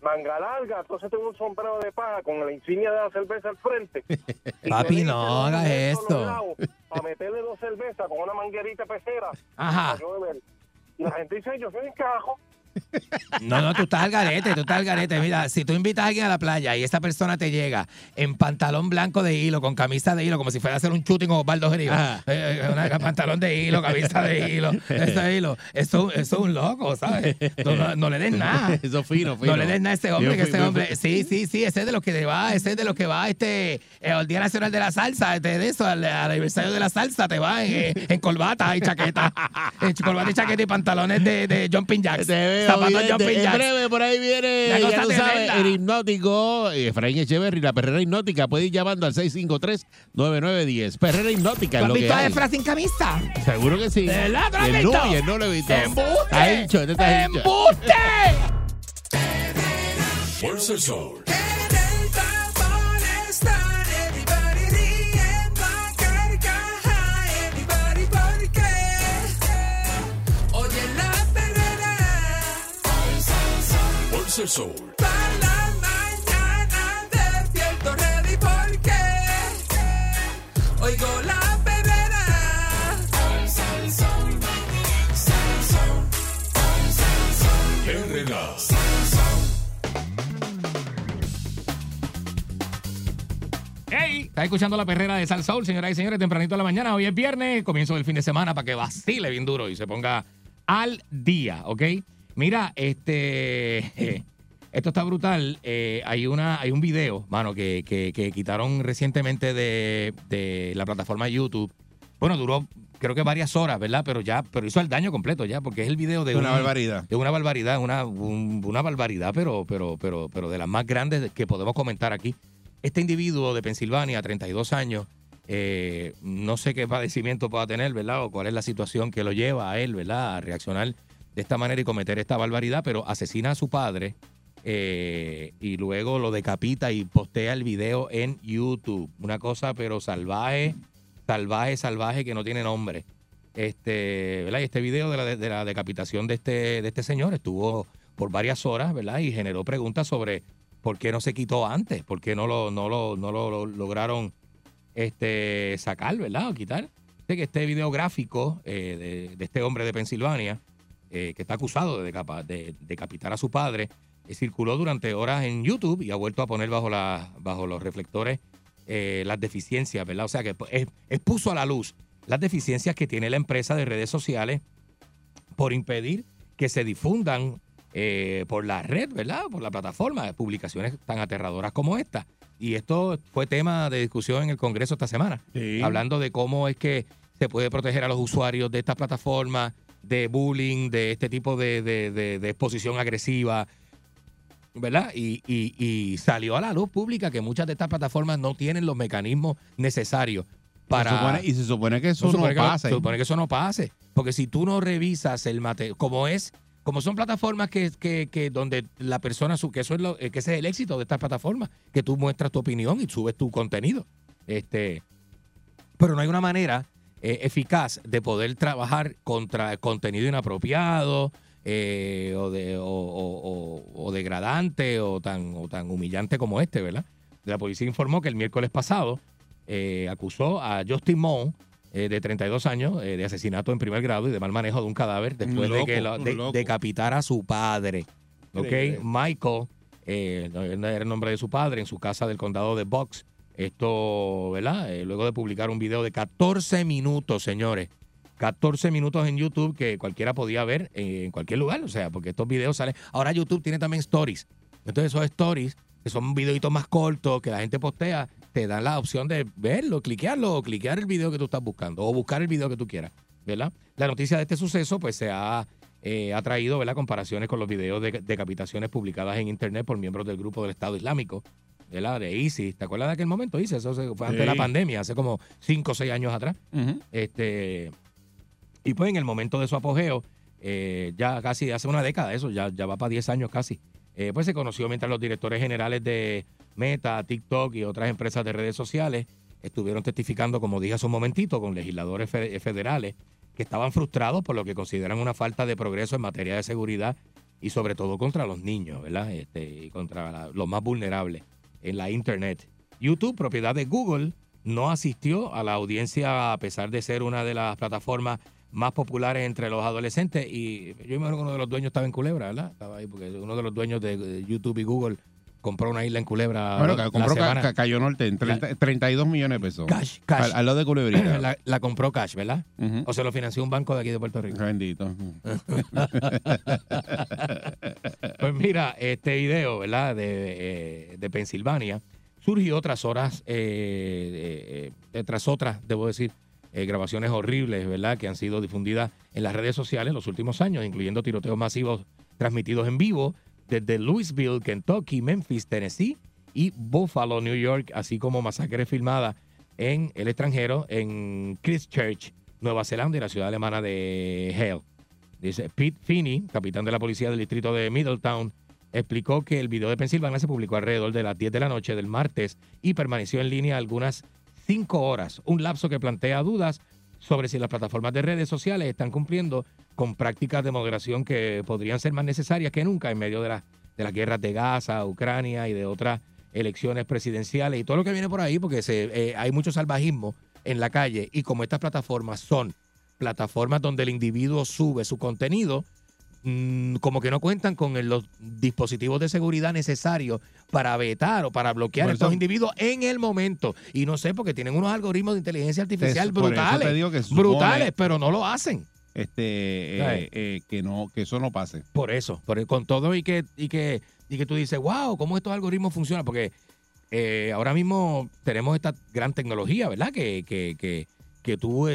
manga larga, entonces tengo un sombrero de paja con la insignia de la cerveza al frente. Papi, no hagas esto. Para meterle dos cervezas con una manguerita pecera. Ajá. Y la gente dice, yo soy un cajo. No, no, tú estás al garete, tú estás al garete. Mira, si tú invitas a alguien a la playa y esa persona te llega en pantalón blanco de hilo, con camisa de hilo, como si fuera a hacer un shooting con Osvaldo Gerido. Ajá. Eh, eh, una- pantalón de hilo, camisa de hilo, eso de hilo. Eso, eso es un loco, ¿sabes? No, no- no le des nada. Eso fino, fino. No le des nada a ese hombre, que ese fino, hombre, sí, sí, sí, ese es de los que va, ese es de los que va este, eh, al Día Nacional de la Salsa, este, de eso, al, al aniversario de la salsa, te va en, eh, en corbata y chaqueta, en corbata y chaqueta y pantalones de, de Jumping Jacks, Te zapatos en breve por ahí viene, La ya tú sabes, tremenda. el hipnótico eh, Efraín Echeverry, la perrera hipnótica. Puedes ir llamando al 653-9910. Perrera hipnótica ¿Tú es has lo que visto a hay. Efra sin camisa? Seguro que sí. ¿De has Y no, y el no lo he visto. ¡Embuste! Este. ¡Embuste! Fuerza el sol. Fuerza el sol. para la mañana despierto ready porque oigo la perrera. Perrera. Hey, está escuchando la perrera de Sal Soul, señoras y señores, tempranito de la mañana. Hoy es viernes, comienzo del fin de semana para que vacile bien duro y se ponga al día, ¿ok? Mira, este. Esto está brutal. Eh, hay, una, hay un video, mano, que, que- que quitaron recientemente de, de la plataforma YouTube. Bueno, duró creo que varias horas, ¿verdad? Pero ya, pero hizo el daño completo ya, porque es el video de Una un- barbaridad. de una barbaridad, una, un- una barbaridad, pero, pero, pero, pero de las más grandes que podemos comentar aquí. Este individuo de Pensilvania, 32 años, eh, no sé qué padecimiento pueda tener, ¿verdad? O cuál es la situación que lo lleva a él, ¿verdad? A reaccionar de esta manera y cometer esta barbaridad, pero asesina a su padre eh, y luego lo decapita y postea el video en YouTube. Una cosa, pero salvaje, salvaje, salvaje, que no tiene nombre. Este, ¿verdad? Y este video de la, de la decapitación de este, de este señor estuvo por varias horas, ¿verdad? Y generó preguntas sobre por qué no se quitó antes, por qué no lo, no lo, no lo, lo lograron este, sacar, ¿verdad? O quitar. Este, este video gráfico eh, de este hombre de Pensilvania, eh, que está acusado de, decapa- de decapitar a su padre, eh, circuló durante horas en YouTube y ha vuelto a poner bajo, la, bajo los reflectores eh, las deficiencias, ¿verdad? O sea que pues, es- expuso a la luz las deficiencias que tiene la empresa de redes sociales por impedir que se difundan por la red, ¿verdad? Por la plataforma, publicaciones tan aterradoras como esta. Y esto fue tema de discusión en el Congreso esta semana, hablando de cómo es que se puede proteger a los usuarios de estas plataformas, de bullying, de este tipo de, de- de- de exposición agresiva, ¿verdad? Y, y- y salió a la luz pública que muchas de estas plataformas no tienen los mecanismos necesarios para... Se supone- y se supone que eso supone no que pase. Se supone que eso no pase. Porque si tú no revisas el material, como es, como son plataformas que, que, que donde la persona, su, que eso es lo, eh, que ese es el éxito de estas plataformas, que tú muestras tu opinión y subes tu contenido. Este, pero no hay una manera eh, eficaz de poder trabajar contra contenido inapropiado eh, o, de, o, o- o- o degradante o tan, o tan humillante como este, ¿verdad? La policía informó que el miércoles pasado eh, acusó a Justin eh, de 32 años, de asesinato en primer grado y de mal manejo de un cadáver después de que lo- de- decapitara a su padre. ¿ok? Michael, no, era el nombre de su padre, en su casa del condado de Box. Esto, ¿verdad? Eh, luego de publicar un video de 14 minutos, señores. 14 minutos en YouTube que cualquiera podía ver eh, en cualquier lugar, o sea, porque estos videos salen. Ahora YouTube tiene también stories. Entonces esos stories, que son videitos más cortos, que la gente postea, te dan la opción de verlo, cliquearlo o cliquear el video que tú estás buscando o buscar el video que tú quieras, ¿verdad? La noticia de este suceso pues se ha, eh, ha traído, ¿verdad? Comparaciones con los videos de decapitaciones publicadas en internet por miembros del grupo del Estado Islámico, ¿verdad? De ISIS. ¿Te acuerdas de aquel momento, ISIS? Eso se- fue antes de la pandemia, hace como 5 o 6 años atrás. Este, y pues en el momento de su apogeo, eh, ya casi hace una década, eso ya, ya va para 10 años casi, eh, pues se conoció mientras los directores generales de Meta, TikTok y otras empresas de redes sociales estuvieron testificando, como dije hace un momentito, con legisladores fe- federales que estaban frustrados por lo que consideran una falta de progreso en materia de seguridad y sobre todo contra los niños, ¿verdad? Este, y contra la- los más vulnerables en la Internet. YouTube, propiedad de Google, no asistió a la audiencia a pesar de ser una de las plataformas más populares entre los adolescentes y yo imagino que uno de los dueños estaba en Culebra, ¿verdad? Estaba ahí porque uno de los dueños de, de YouTube y Google compró una isla en Culebra. Bueno, la compró semana- Ca- Cayo Norte en 30 32 millones de pesos. Cash, cash. Al, al lado de Culebrita. la, la compró Cash, ¿verdad? O se lo financió un banco de aquí de Puerto Rico. Bendito. Pues mira, este video, ¿verdad? De, eh, de Pensilvania surgió tras horas, eh, eh, eh, tras otras, debo decir, eh, grabaciones horribles, ¿verdad? Que han sido difundidas en las redes sociales en los últimos años, incluyendo tiroteos masivos transmitidos en vivo desde Louisville, Kentucky, Memphis, Tennessee y Buffalo, New York, así como masacres filmadas en el extranjero, en Christchurch, Nueva Zelanda y la ciudad alemana de Hale. Dice Pete Finney, capitán de la policía del distrito de Middletown, explicó que el video de Pensilvania se publicó alrededor de las 10 de la noche del martes y permaneció en línea algunas cinco horas, un lapso que plantea dudas sobre si las plataformas de redes sociales están cumpliendo con prácticas de moderación que podrían ser más necesarias que nunca en medio de, la- de las guerras de Gaza, Ucrania y de otras elecciones presidenciales y todo lo que viene por ahí, porque se, eh, hay mucho salvajismo en la calle y como estas plataformas son plataformas donde el individuo sube su contenido, mm, como que no cuentan con el- los dispositivos de seguridad necesarios para vetar o para bloquear a estos eso- individuos en el momento. Y no sé, porque tienen unos algoritmos de inteligencia artificial brutales, supone- brutales, pero no lo hacen. Este, eh, eh, que no, que eso no pase. Por eso, por, con todo y que, y que y que tú dices, wow, ¿cómo estos algoritmos funcionan? Porque eh, ahora mismo tenemos esta gran tecnología, ¿verdad? Que, que, que, que tú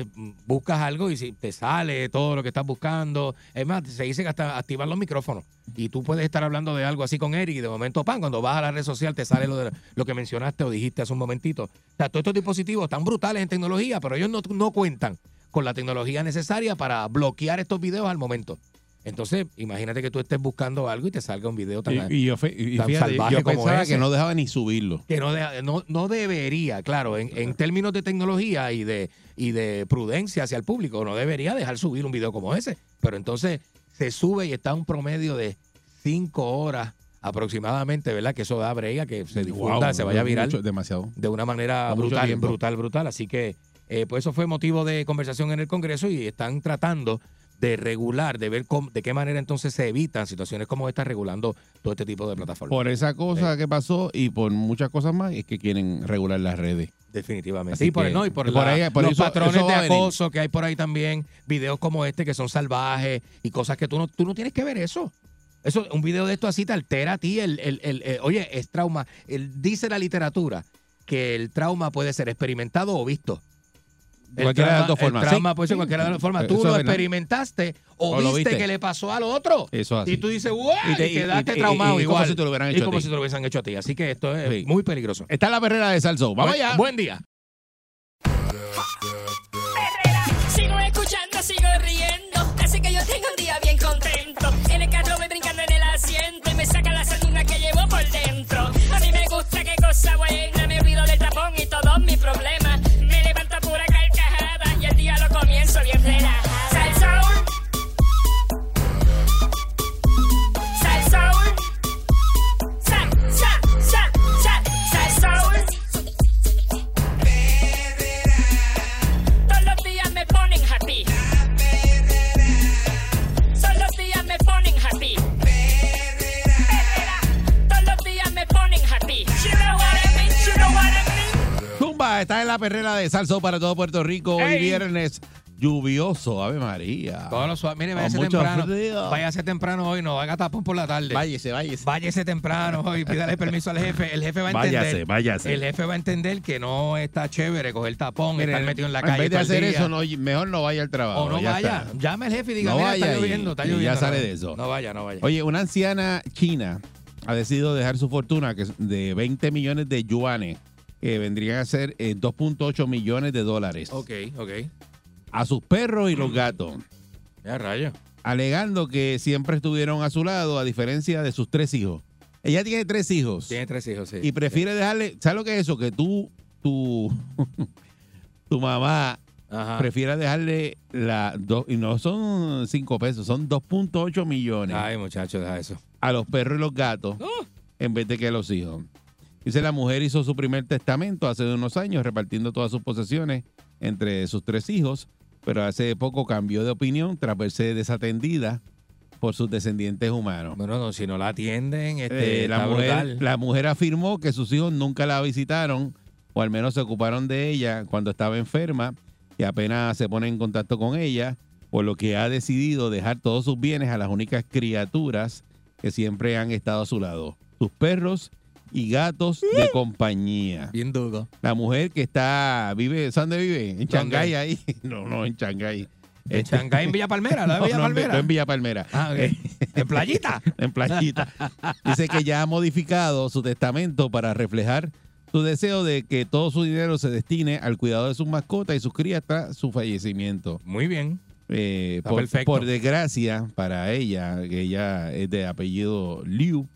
buscas algo y si te sale todo lo que estás buscando. Es más, se dice que hasta activar los micrófonos. Y tú puedes estar hablando de algo así con Eric y de momento, pan, cuando vas a la red social te sale lo, de, lo que mencionaste o dijiste hace un momentito. O sea, todos estos dispositivos están brutales en tecnología, pero ellos no, no cuentan con la tecnología necesaria para bloquear estos videos al momento. Entonces, imagínate que tú estés buscando algo y te salga un video tan, Y, y yo, y tan fíjate, salvaje yo como ese. que no dejaba ni subirlo. que no, deja- no, no debería, claro, en, en términos de tecnología y de, y de prudencia hacia el público, no debería dejar subir un video como ese. Pero entonces se sube y está un promedio de cinco horas aproximadamente, ¿verdad? Que eso da brega, que se difunda, Wow, se vaya viral mucho, demasiado. de una manera brutal, brutal, brutal. Así que, eh, pues eso fue motivo de conversación en el Congreso y están tratando de regular, de ver cómo- de qué manera entonces se evitan situaciones como esta regulando todo este tipo de plataformas. Por esa cosa que pasó y por muchas cosas más es que quieren regular las redes. Definitivamente. Así Sí, por, que- no, y por, por la- ahí- por los eso- patrones eso de acoso que hay por ahí también, videos como este que son salvajes y cosas que tú no, tú no tienes que ver eso. Eso, un video de esto así te altera a ti. El, el- el- el- oye, es trauma. Dice la literatura que el trauma puede ser experimentado o visto. Cualquiera de las dos formas. El trauma Sí. puede ser cualquiera de las dos formas. Eso Tú lo experimentaste o, viste, viste. que le pasó al otro. Eso así. Y tú dices, ¡wow! Y Y, te- y- quedaste y- y- traumado y como si te lo hubieran y hecho a como ti. si te lo hubiesen hecho a ti. Así que esto es Sí. muy peligroso. Está la perrera de Salso. Vamos allá. Buen día. Zumba, está en la perrera de Salso para todo Puerto Rico. Hoy viernes lluvioso. Ave María. Todo lo suave. Mire, váyase temprano. frío. Váyase temprano hoy, no haga tapón por la tarde. Váyese, váyese. Váyase temprano hoy, pídale permiso al jefe. El jefe va a entender. Váyase, váyase. El jefe va a entender que no está chévere coger tapón, estar metido en la en calle. vez de hacer día. eso, no, mejor no vaya al trabajo. o no ya vaya. está. Llame al jefe y diga, No mira, está vaya lloviendo, está y ya lloviendo. sale de eso. No vaya, no vaya. Oye, una anciana china ha decidido dejar su fortuna que es de 20 millones de yuanes, que vendrían a ser eh, 2.8 millones de dólares, Ok, ok. a sus perros y los gatos, Ya rayo. alegando que siempre estuvieron a su lado, a diferencia de sus tres hijos. Ella tiene tres hijos Tiene tres hijos, sí. y prefiere dejarle, ¿sabes lo que es eso? Que tú, tu, tu mamá Ajá. prefiera dejarle la dos, y no son 5 pesos, son 2.8 millones Ay, muchacho, deja eso. a los perros y los gatos en vez de que a los hijos. Dice la mujer hizo su primer testamento hace unos años repartiendo todas sus posesiones entre sus tres hijos, pero hace poco cambió de opinión tras verse desatendida por sus descendientes humanos. Bueno, no, si no la atienden, este, Eh, la, está mujer, brutal. la mujer afirmó que sus hijos nunca la visitaron o al menos se ocuparon de ella cuando estaba enferma y apenas se pone en contacto con ella, por lo que ha decidido dejar todos sus bienes a las únicas criaturas que siempre han estado a su lado, sus perros y gatos de compañía. Bien duro. La mujer que está, vive, ¿sabe dónde vive? En Shanghái ahí. No, no, en Shanghái. En Este- Shanghái, en Villa Palmera, no, Villa no, en Vi- Palmera. no en Villa Palmera. Ah, ok. Eh, En Playita. en playita. Dice que ya ha modificado su testamento para reflejar su deseo de que todo su dinero se destine al cuidado de sus mascotas y sus crías tras su fallecimiento. Muy bien. Eh, Está por, perfecto. por desgracia para ella, que ella es de apellido Liu,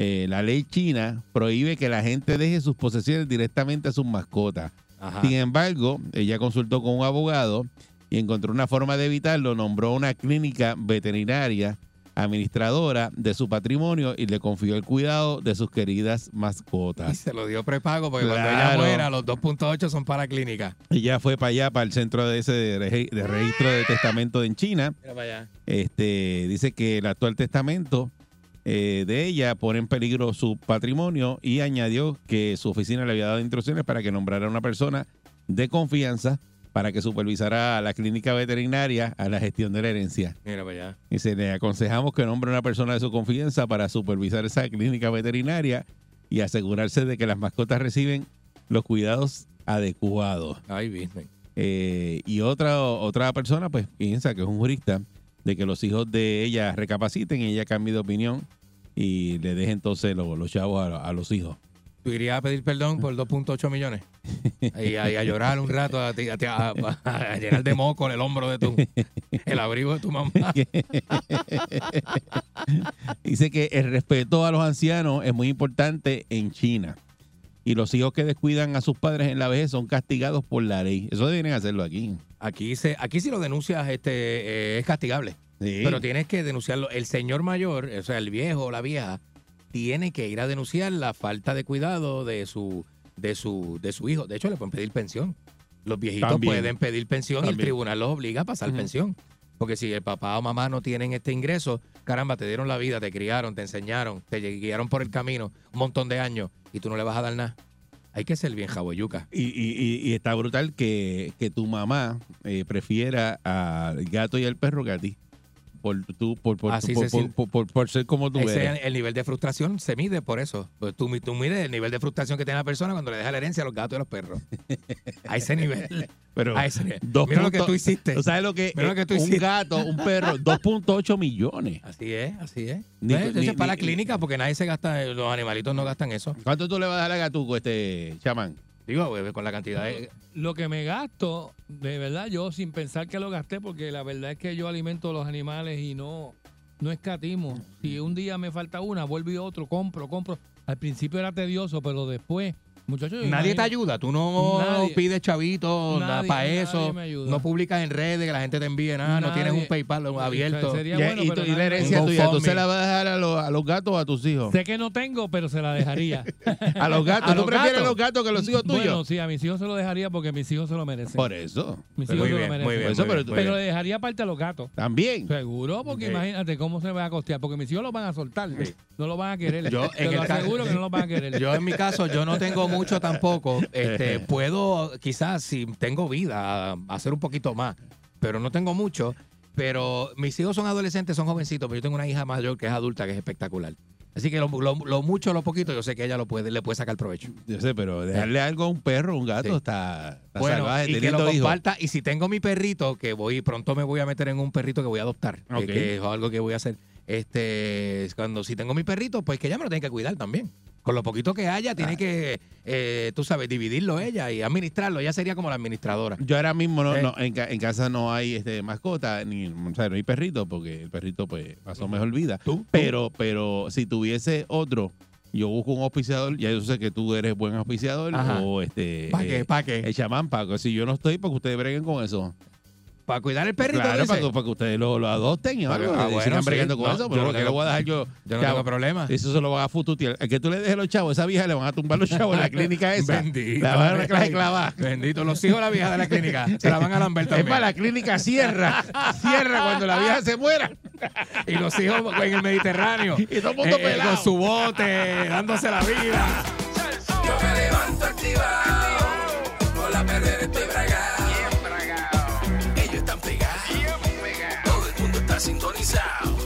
eh, la ley china prohíbe que la gente deje sus posesiones directamente a sus mascotas. Ajá. Sin embargo, ella consultó con un abogado y encontró una forma de evitarlo. Nombró una clínica veterinaria administradora de su patrimonio y le confió el cuidado de sus queridas Y mascotas. se lo dio prepago porque cuando ella Claro. muera, los 2.8 son para clínica. Ella fue para allá, para el centro de ese de, regi- de registro de testamento en China. Mira para allá. Este, dice que el actual testamento eh, de ella pone en peligro su patrimonio y añadió que su oficina le había dado instrucciones para que nombrara a una persona de confianza para que supervisara la clínica veterinaria a la gestión de la herencia. Mira para allá. Y se le aconsejamos que nombre a una persona de su confianza para supervisar esa clínica veterinaria y asegurarse de que las mascotas reciben los cuidados adecuados. Ay, Virgen. Eh, y otra, otra persona, pues piensa que es un jurista, de que los hijos de ella recapaciten y ella cambie de opinión y le deje entonces los, los chavos a, a los hijos. ¿Tú irías a pedir perdón por 2.8 millones? Y a, y a llorar un rato, a, ti- a llenar de moco el hombro de tu, el abrigo de tu mamá. Dice que el respeto a los ancianos es muy importante en China. Y los hijos que descuidan a sus padres en la vejez son castigados por la ley. Eso deberían hacerlo aquí. Aquí se, aquí si lo denuncias, este, eh, es castigable. Sí. Pero tienes que denunciarlo. El señor mayor, o sea, el viejo o la vieja, tiene que ir a denunciar la falta de cuidado de su, de su, de su hijo. De hecho, le pueden pedir pensión. Los viejitos También. pueden pedir pensión y el tribunal los obliga a pasar pensión. Porque si el papá o mamá no tienen este ingreso, caramba, te dieron la vida, te criaron, te enseñaron, te guiaron por el camino un montón de años y tú no le vas a dar nada. Hay que ser bien jaboyuca. Y, y- y- y está brutal que, que tu mamá eh, prefiera al gato y al perro que a ti. Por, tú, por, por, Así por, se ser como tú Ese, eres. el nivel de frustración se mide por eso. Pues tú, tú mides el nivel de frustración que tiene la persona cuando le deja la herencia a los gatos y a los perros. A ese nivel. Pero a ese nivel. dos Mira lo que tú hiciste. ¿Tú sabes lo que, Mira lo que tú un hiciste. gato, un perro, 2.8 millones? Así es, así es. Ni- ¿Ves? Eso ni- es para la ni- clínica porque nadie se gasta, los animalitos no gastan eso. ¿Cuánto tú le vas a dar a gatuco este chamán? Digo, con la cantidad de... Lo que me gasto, de verdad, yo sin pensar que lo gasté, porque la verdad es que yo alimento a los animales y no, no escatimo. Si un día me falta una, vuelvo y otro, compro, compro. Al principio era tedioso, pero después, muchachos. Nadie te ayuda, tú no Nadie. pides chavito Nadie, para nadie eso, me ayuda. no publicas en redes que la gente te envíe nada, no tienes un PayPal abierto. Sería Y- bueno, y, tú- y la herencia tuya, ¿tú se la vas a dejar a, los- a los gatos o a tus hijos? Sé que no tengo, pero se la dejaría. A los gatos. ¿A ¿Tú los prefieres gatos? los gatos que los hijos tuyos? Bueno, sí, a mis hijos se lo dejaría porque mis hijos se lo merecen. Por eso. mis Pero- hijos Muy se bien, lo merecen. muy bien, Por eso, muy pero bien, le dejaría parte a los gatos. También. Seguro, porque imagínate cómo se va a costear, porque mis hijos los van a soltar. No lo van a querer. Yo, Te en lo el aseguro que no los van a querer. Yo en mi caso, yo no tengo mucho tampoco. Este, puedo, quizás si tengo vida, hacer un poquito más, pero no tengo mucho. Pero mis hijos son adolescentes, son jovencitos, pero yo tengo una hija mayor que es adulta, que es espectacular. Así que lo, lo- lo mucho, lo poquito, yo sé que ella lo puede, le puede sacar provecho. Yo sé, pero dejarle algo a un perro, un gato, Sí. está, está Bueno, salvaje. y que lo comparta. Y si tengo mi perrito, que voy, pronto me voy a meter en un perrito que voy a adoptar, que- Ok. que, es algo que voy a hacer. Este, cuando si tengo mi perrito, pues que ella me lo tiene que cuidar también. Con lo poquito que haya, tiene que, eh, tú sabes, dividirlo ella y administrarlo. Ella sería como la administradora. Yo ahora mismo no, Eh. no, en, ca- en casa no hay este mascota, ni o sea, no hay perrito, porque el perrito pues pasó mejor vida. ¿Tú? Pero, pero si tuviese otro, yo busco un auspiciador, ya yo sé que tú eres buen auspiciador, Ajá. o este ¿Para qué? eh, ¿Para qué? el chamán, Paco. Si yo no estoy, para que ustedes breguen con eso. Para cuidar el perrito. claro, para que, para que ustedes lo, lo adopten y Para que- algo, ah, bueno, sigan sí. bregando con No, eso, yo pero no lo que tengo- lo voy a dejar yo. Yo no chavo, tengo problema. Eso se lo van a fututear. El que tú le dejes los chavos, esa vieja le van a tumbar los chavos en la clínica esa. Bendito. La van a clavada. Bendito. Los hijos de la vieja de la clínica se la van a lamber Es también. para la clínica cierra. cierra cuando la vieja se muera. Y los hijos en el Mediterráneo. Y todo el mundo eh, pelado. Con su bote, dándose la vida. Yo me levanto activado, sintonizado.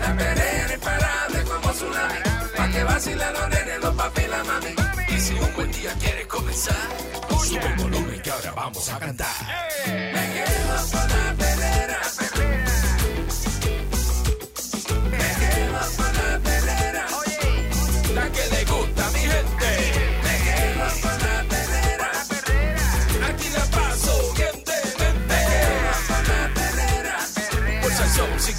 La perrera imparable como tsunami, pa' que vacilan los nenes, los papi y la mami. Y si un buen día quieres comenzar, sube el volumen que ahora vamos a cantar. Me quedo con la perrera.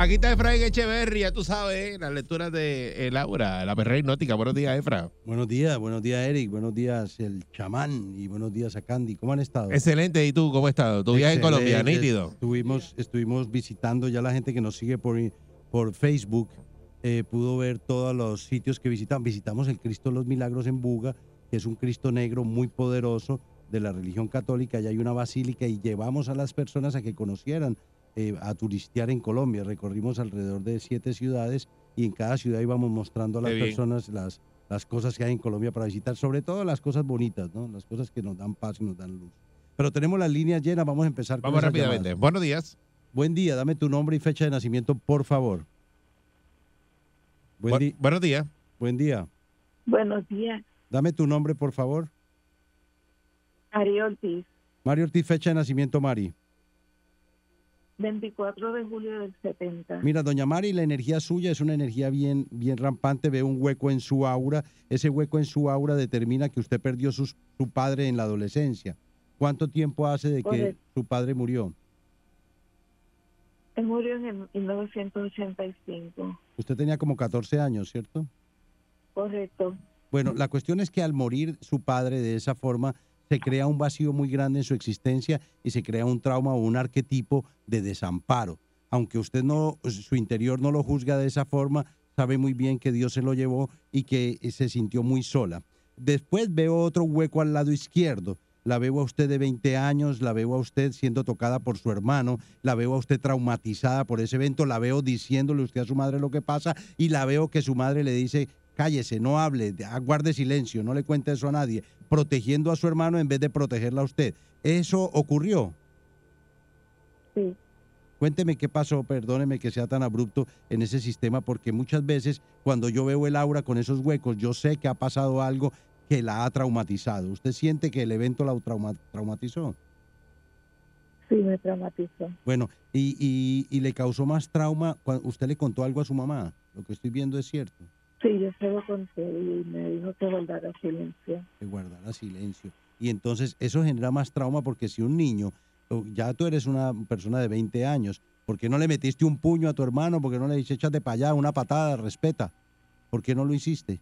Aquí está Efraín Echeverry, ya tú sabes, las lecturas de eh, Laura, la perrera hipnótica. Buenos días, Efra. Buenos días, buenos días Eric, buenos días el chamán y buenos días a Candy. ¿Cómo han estado? Excelente, ¿y tú cómo has estado? Tu viaje en Colombia, nítido. Estuvimos, estuvimos visitando ya la gente que nos sigue por, por Facebook. eh, pudo ver todos los sitios que visitan. Visitamos el Cristo de los Milagros en Buga, que es un Cristo negro muy poderoso de la religión católica. Allá hay una basílica y llevamos a las personas a que conocieran, eh, a turistear en Colombia. Recorrimos alrededor de siete ciudades y en cada ciudad íbamos mostrando a las personas las, las cosas que hay en Colombia para visitar, sobre todo las cosas bonitas, ¿no? las cosas que nos dan paz y nos dan luz. Pero tenemos las líneas llenas, vamos a empezar con Vamos esas rápidamente. llamadas. Buenos días. Buen día, dame tu nombre y fecha de nacimiento, por favor. Buen, Bu- di- buenos días. buen día. Buenos días, Dame tu nombre, por favor. Ari Ortiz, Mario Ortiz, fecha de nacimiento, Mari. 24 de julio del 70. Mira, doña Mari, la energía suya es una energía bien, bien rampante. Ve un hueco en su aura. Ese hueco en su aura determina que usted perdió sus- su padre en la adolescencia. ¿Cuánto tiempo hace de que su padre murió? Él murió en el 1985. Usted tenía como 14 años, ¿cierto? Correcto. Bueno, la cuestión es que al morir su padre de esa forma, se crea un vacío muy grande en su existencia y se crea un trauma o un arquetipo de desamparo. Aunque usted no, su interior no lo juzga de esa forma, sabe muy bien que Dios se lo llevó y que se sintió muy sola. Después veo otro hueco al lado izquierdo. La veo a usted de 20 años, la veo a usted siendo tocada por su hermano, la veo a usted traumatizada por ese evento, la veo diciéndole usted a su madre lo que pasa y la veo que su madre le dice, cállese, no hable, guarde silencio, no le cuente eso a nadie, protegiendo a su hermano en vez de protegerla a usted. ¿Eso ocurrió? Sí. Cuénteme qué pasó, perdóneme que sea tan abrupto en ese sistema, porque muchas veces cuando yo veo el aura con esos huecos, yo sé que ha pasado algo que la ha traumatizado. ¿Usted siente que el evento la trauma- traumatizó? Sí, me traumatizó. Bueno, y, y- y le causó más trauma cuando usted le contó algo a su mamá. Lo que estoy viendo es cierto, Sí, yo se lo conté y me dijo que guardara silencio. que guardara silencio. Y entonces eso genera más trauma porque si un niño, ya tú eres una persona de 20 años, ¿por qué no le metiste un puño a tu hermano? ¿Por qué no le dices échate para allá, una patada, respeta? ¿Por qué no lo hiciste?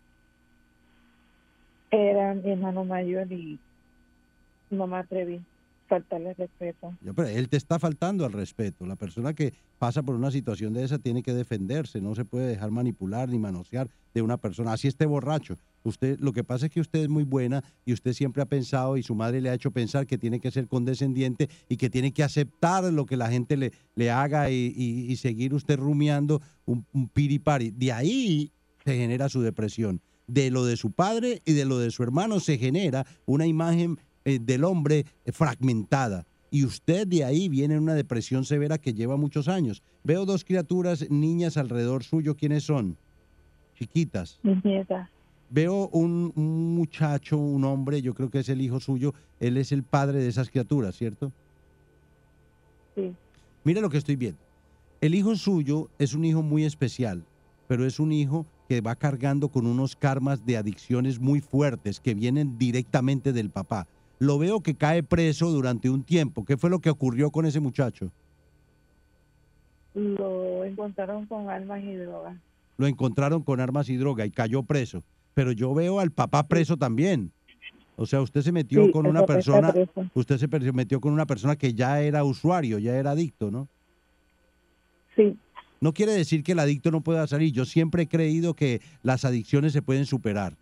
Era mi hermano mayor y no me atreví faltarle respeto. Él te está faltando al respeto. La persona que pasa por una situación de esa tiene que defenderse, no se puede dejar manipular ni manosear de una persona. Así esté borracho. Usted, lo que pasa es que usted es muy buena y usted siempre ha pensado y su madre le ha hecho pensar que tiene que ser condescendiente y que tiene que aceptar lo que la gente le, le haga y, y- y seguir usted rumiando un, un piripari. De ahí se genera su depresión. De lo de su padre y de lo de su hermano se genera una imagen eh, del hombre eh, fragmentada. Y usted de ahí viene en una depresión severa que lleva muchos años. Veo dos criaturas, niñas alrededor suyo. ¿Quiénes son? Chiquitas. Mi nieta. Veo un, un muchacho, un hombre, yo creo que es el hijo suyo. Él es el padre de esas criaturas, ¿cierto? Sí. Mire lo que estoy viendo. El hijo suyo es un hijo muy especial, pero es un hijo que va cargando con unos karmas de adicciones muy fuertes que vienen directamente del papá. Lo veo que cae preso durante un tiempo. ¿Qué fue lo que ocurrió con ese muchacho? Lo encontraron con armas y drogas. Lo encontraron con armas y droga y cayó preso. Pero yo veo al papá preso también. O sea, usted se metió Sí, con una persona, usted se metió con una persona que ya era usuario, ya era adicto, ¿no? Sí. No quiere decir que el adicto no pueda salir. Yo siempre he creído que las adicciones se pueden superar.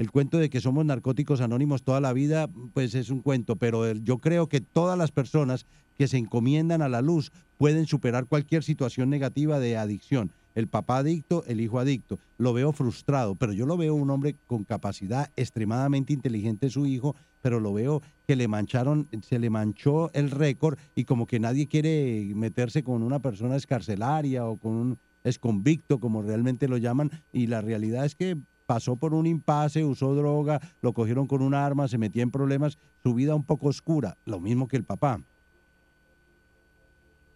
El cuento de que somos narcóticos anónimos toda la vida, pues es un cuento, pero el- yo creo que todas las personas que se encomiendan a la luz pueden superar cualquier situación negativa de adicción. El papá adicto, el hijo adicto. Lo veo frustrado, pero yo lo veo un hombre con capacidad extremadamente inteligente, su hijo, pero lo veo que le mancharon, se le manchó el récord y como que nadie quiere meterse con una persona escarcelaria o con un exconvicto, como realmente lo llaman, y la realidad es que pasó por un impasse, usó droga, lo cogieron con un arma, se metía en problemas, su vida un poco oscura, lo mismo que el papá.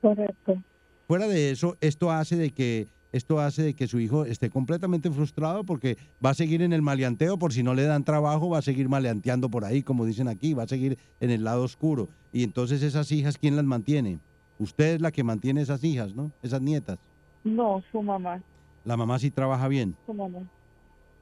Correcto. Fuera de eso, esto hace de que esto hace de que su hijo esté completamente frustrado porque va a seguir en el maleanteo por si no le dan trabajo, va a seguir maleanteando por ahí, como dicen aquí, va a seguir en el lado oscuro. Y entonces esas hijas, ¿quién las mantiene? Usted es la que mantiene esas hijas, ¿no? Esas nietas. No, su mamá. La mamá sí trabaja bien. Su mamá.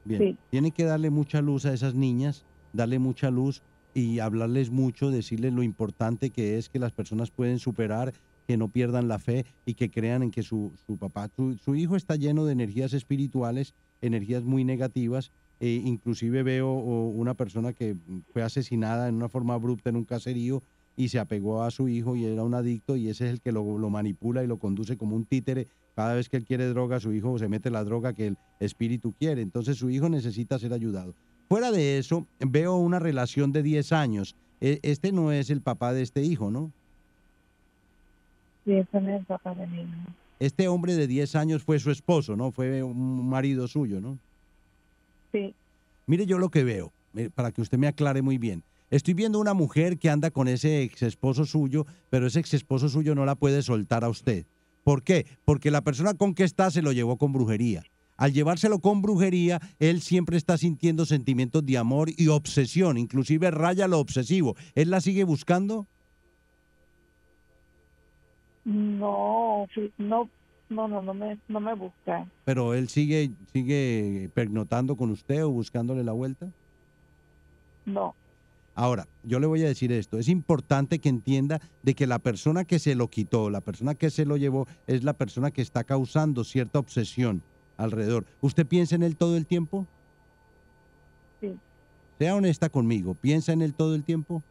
Bien, Sí. tiene que darle mucha luz a esas niñas, darle mucha luz y hablarles mucho, decirles lo importante que es que las personas pueden superar, que no pierdan la fe y que crean en que su, su papá, su, su hijo está lleno de energías espirituales, energías muy negativas. e inclusive veo o, una persona que fue asesinada en una forma abrupta en un caserío y se apegó a su hijo y era un adicto y ese es el que lo, lo manipula y lo conduce como un títere. Cada vez que él quiere droga, su hijo se mete la droga que el espíritu quiere. Entonces su hijo necesita ser ayudado. Fuera de eso, veo una relación de 10 años. E- Este no es el papá de este hijo, ¿no? Sí, ese no es el papá de mi hijo. Este hombre de 10 años fue su esposo, ¿no? Fue un marido suyo, ¿no? Sí. Mire yo lo que veo, eh, para que usted me aclare muy bien. Estoy viendo una mujer que anda con ese ex esposo suyo, pero ese ex esposo suyo no la puede soltar a usted. ¿Por qué? Porque la persona con que está se lo llevó con brujería. Al llevárselo con brujería, él siempre está sintiendo sentimientos de amor y obsesión, inclusive raya lo obsesivo. ¿Él la sigue buscando? No, no, no, no, no me, no me busca. Pero él sigue, sigue pernotando con usted o buscándole la vuelta. No. Ahora, yo le voy a decir esto, es importante que entienda de que la persona que se lo quitó, la persona que se lo llevó, es la persona que está causando cierta obsesión alrededor. ¿Usted piensa en él todo el tiempo? Sí. Sea honesta conmigo, ¿piensa en él todo el tiempo?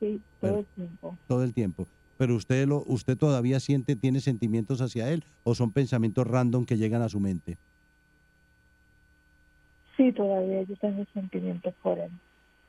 Sí, todo el tiempo. Todo el tiempo. Pero usted lo, usted todavía siente, tiene sentimientos hacia él o son pensamientos random que llegan a su mente. Sí, todavía yo tengo sentimientos por él.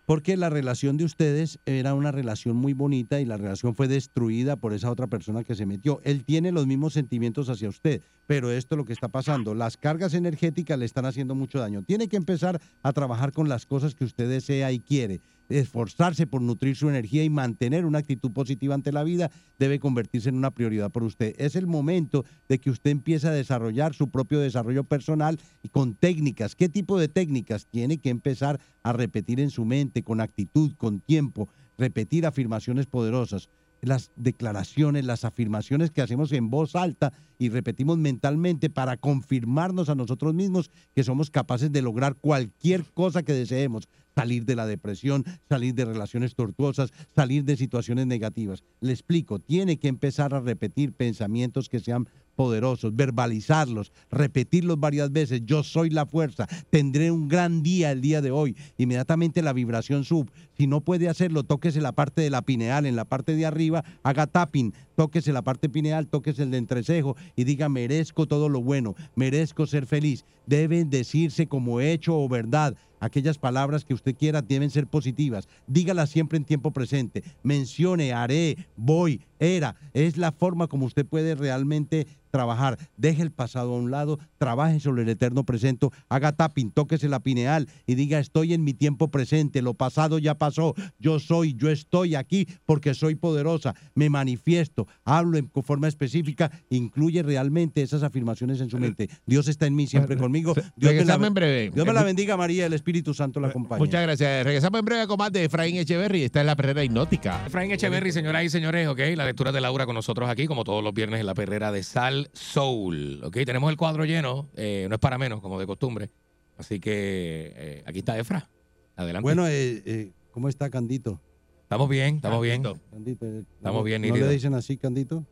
Porque la relación de ustedes era una relación muy bonita y la relación fue destruida por esa otra persona que se metió. Él tiene los mismos sentimientos hacia usted, pero esto es lo que está pasando. Las cargas energéticas le están haciendo mucho daño. Tiene que empezar a trabajar con las cosas que usted desea y quiere. Esforzarse por nutrir su energía y mantener una actitud positiva ante la vida debe convertirse en una prioridad por usted. Es el momento de que usted empiece a desarrollar su propio desarrollo personal y con técnicas. ¿Qué tipo de técnicas? Tiene que empezar a repetir en su mente con actitud, con tiempo, repetir afirmaciones poderosas las declaraciones, las afirmaciones que hacemos en voz alta y repetimos mentalmente para confirmarnos a nosotros mismos que somos capaces de lograr cualquier cosa que deseemos, salir de la depresión, salir de relaciones tortuosas, salir de situaciones negativas. Le explico, tiene que empezar a repetir pensamientos que sean poderosos, verbalizarlos, repetirlos varias veces. Yo soy la fuerza, tendré un gran día el día de hoy. Inmediatamente la vibración sub. Si no puede hacerlo, tóquese la parte de la pineal, en la parte de arriba, haga tapping, tóquese la parte pineal, tóquese el de entrecejo y diga merezco todo lo bueno, merezco ser feliz. Deben decirse como hecho o verdad. Aquellas palabras que usted quiera deben ser positivas. Dígalas siempre en tiempo presente. Mencione, haré, voy, era. Es la forma como usted puede realmente trabajar. Deje el pasado a un lado, trabaje sobre el eterno presente, haga tapping, tóquese la pineal y diga estoy en mi tiempo presente, lo pasado ya pasó, yo soy, yo estoy aquí porque soy poderosa, me manifiesto, hablo en forma específica, incluye realmente esas afirmaciones en su mente. Dios está en mí siempre conmigo. Dios me la, Regresamos en breve. Dios me la bendiga María, el Espíritu Santo la acompañe. Muchas gracias. Regresamos en breve con más de Efraín Echeverry. Esta es la perrera hipnótica. Efraín Echeverry, señoras y señores, ok, la lectura de Laura con nosotros aquí, como todos los viernes en la perrera de Sal Soul. Ok, tenemos el cuadro lleno, eh, no es para menos, como de costumbre. Así que eh, aquí está Efra. Adelante. Bueno, eh, eh, ¿cómo está Candito? Estamos bien, estamos bien. Candito, Estamos ¿no- bien, ¿No nítido. le dicen así, Candito?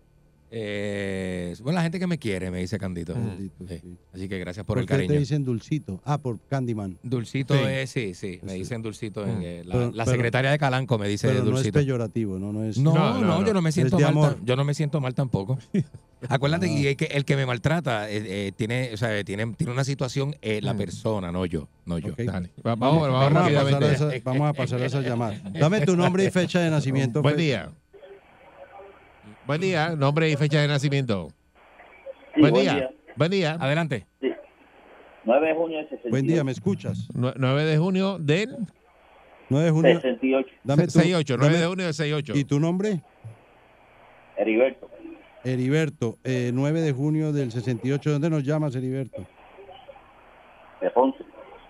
Eh, bueno, la gente que me quiere, me dice Candito. Candito, Sí. Así que gracias por ¿Por el qué cariño. te dicen Dulcito? Ah, por Candyman. Dulcito Sí. es, sí, sí, me dicen Dulcito. en, eh, la, Pero- la pero- secretaria de Calanco me dice Pero no es Dulcito. peyorativo, ¿no? No, es, No, no, yo no me siento mal. amor. Yo no me siento mal tampoco. Acuérdate Ah. y es que el que me maltrata eh, eh, tiene, o sea, tiene, tiene una situación eh, la persona, no yo, no yo. Ok. Dale. Va- Vamos, Vamos, vamos, vamos a pasar a esa, vamos a pasar a esa llamada. Dame tu nombre y fecha de nacimiento. Buen día. Buen día. Nombre y fecha de nacimiento. Sí, buen buen día. día. Buen día. Adelante. 9 de junio del 68. Buen día, ¿me escuchas? Nue- 9 de junio del 9 de junio. 68. Dame tu, 68. 9 dame- de junio del 68. ¿Y tu nombre? Heriberto. Heriberto, eh, 9 de junio del 68. ¿Dónde nos llamas, Heriberto? De Ponce.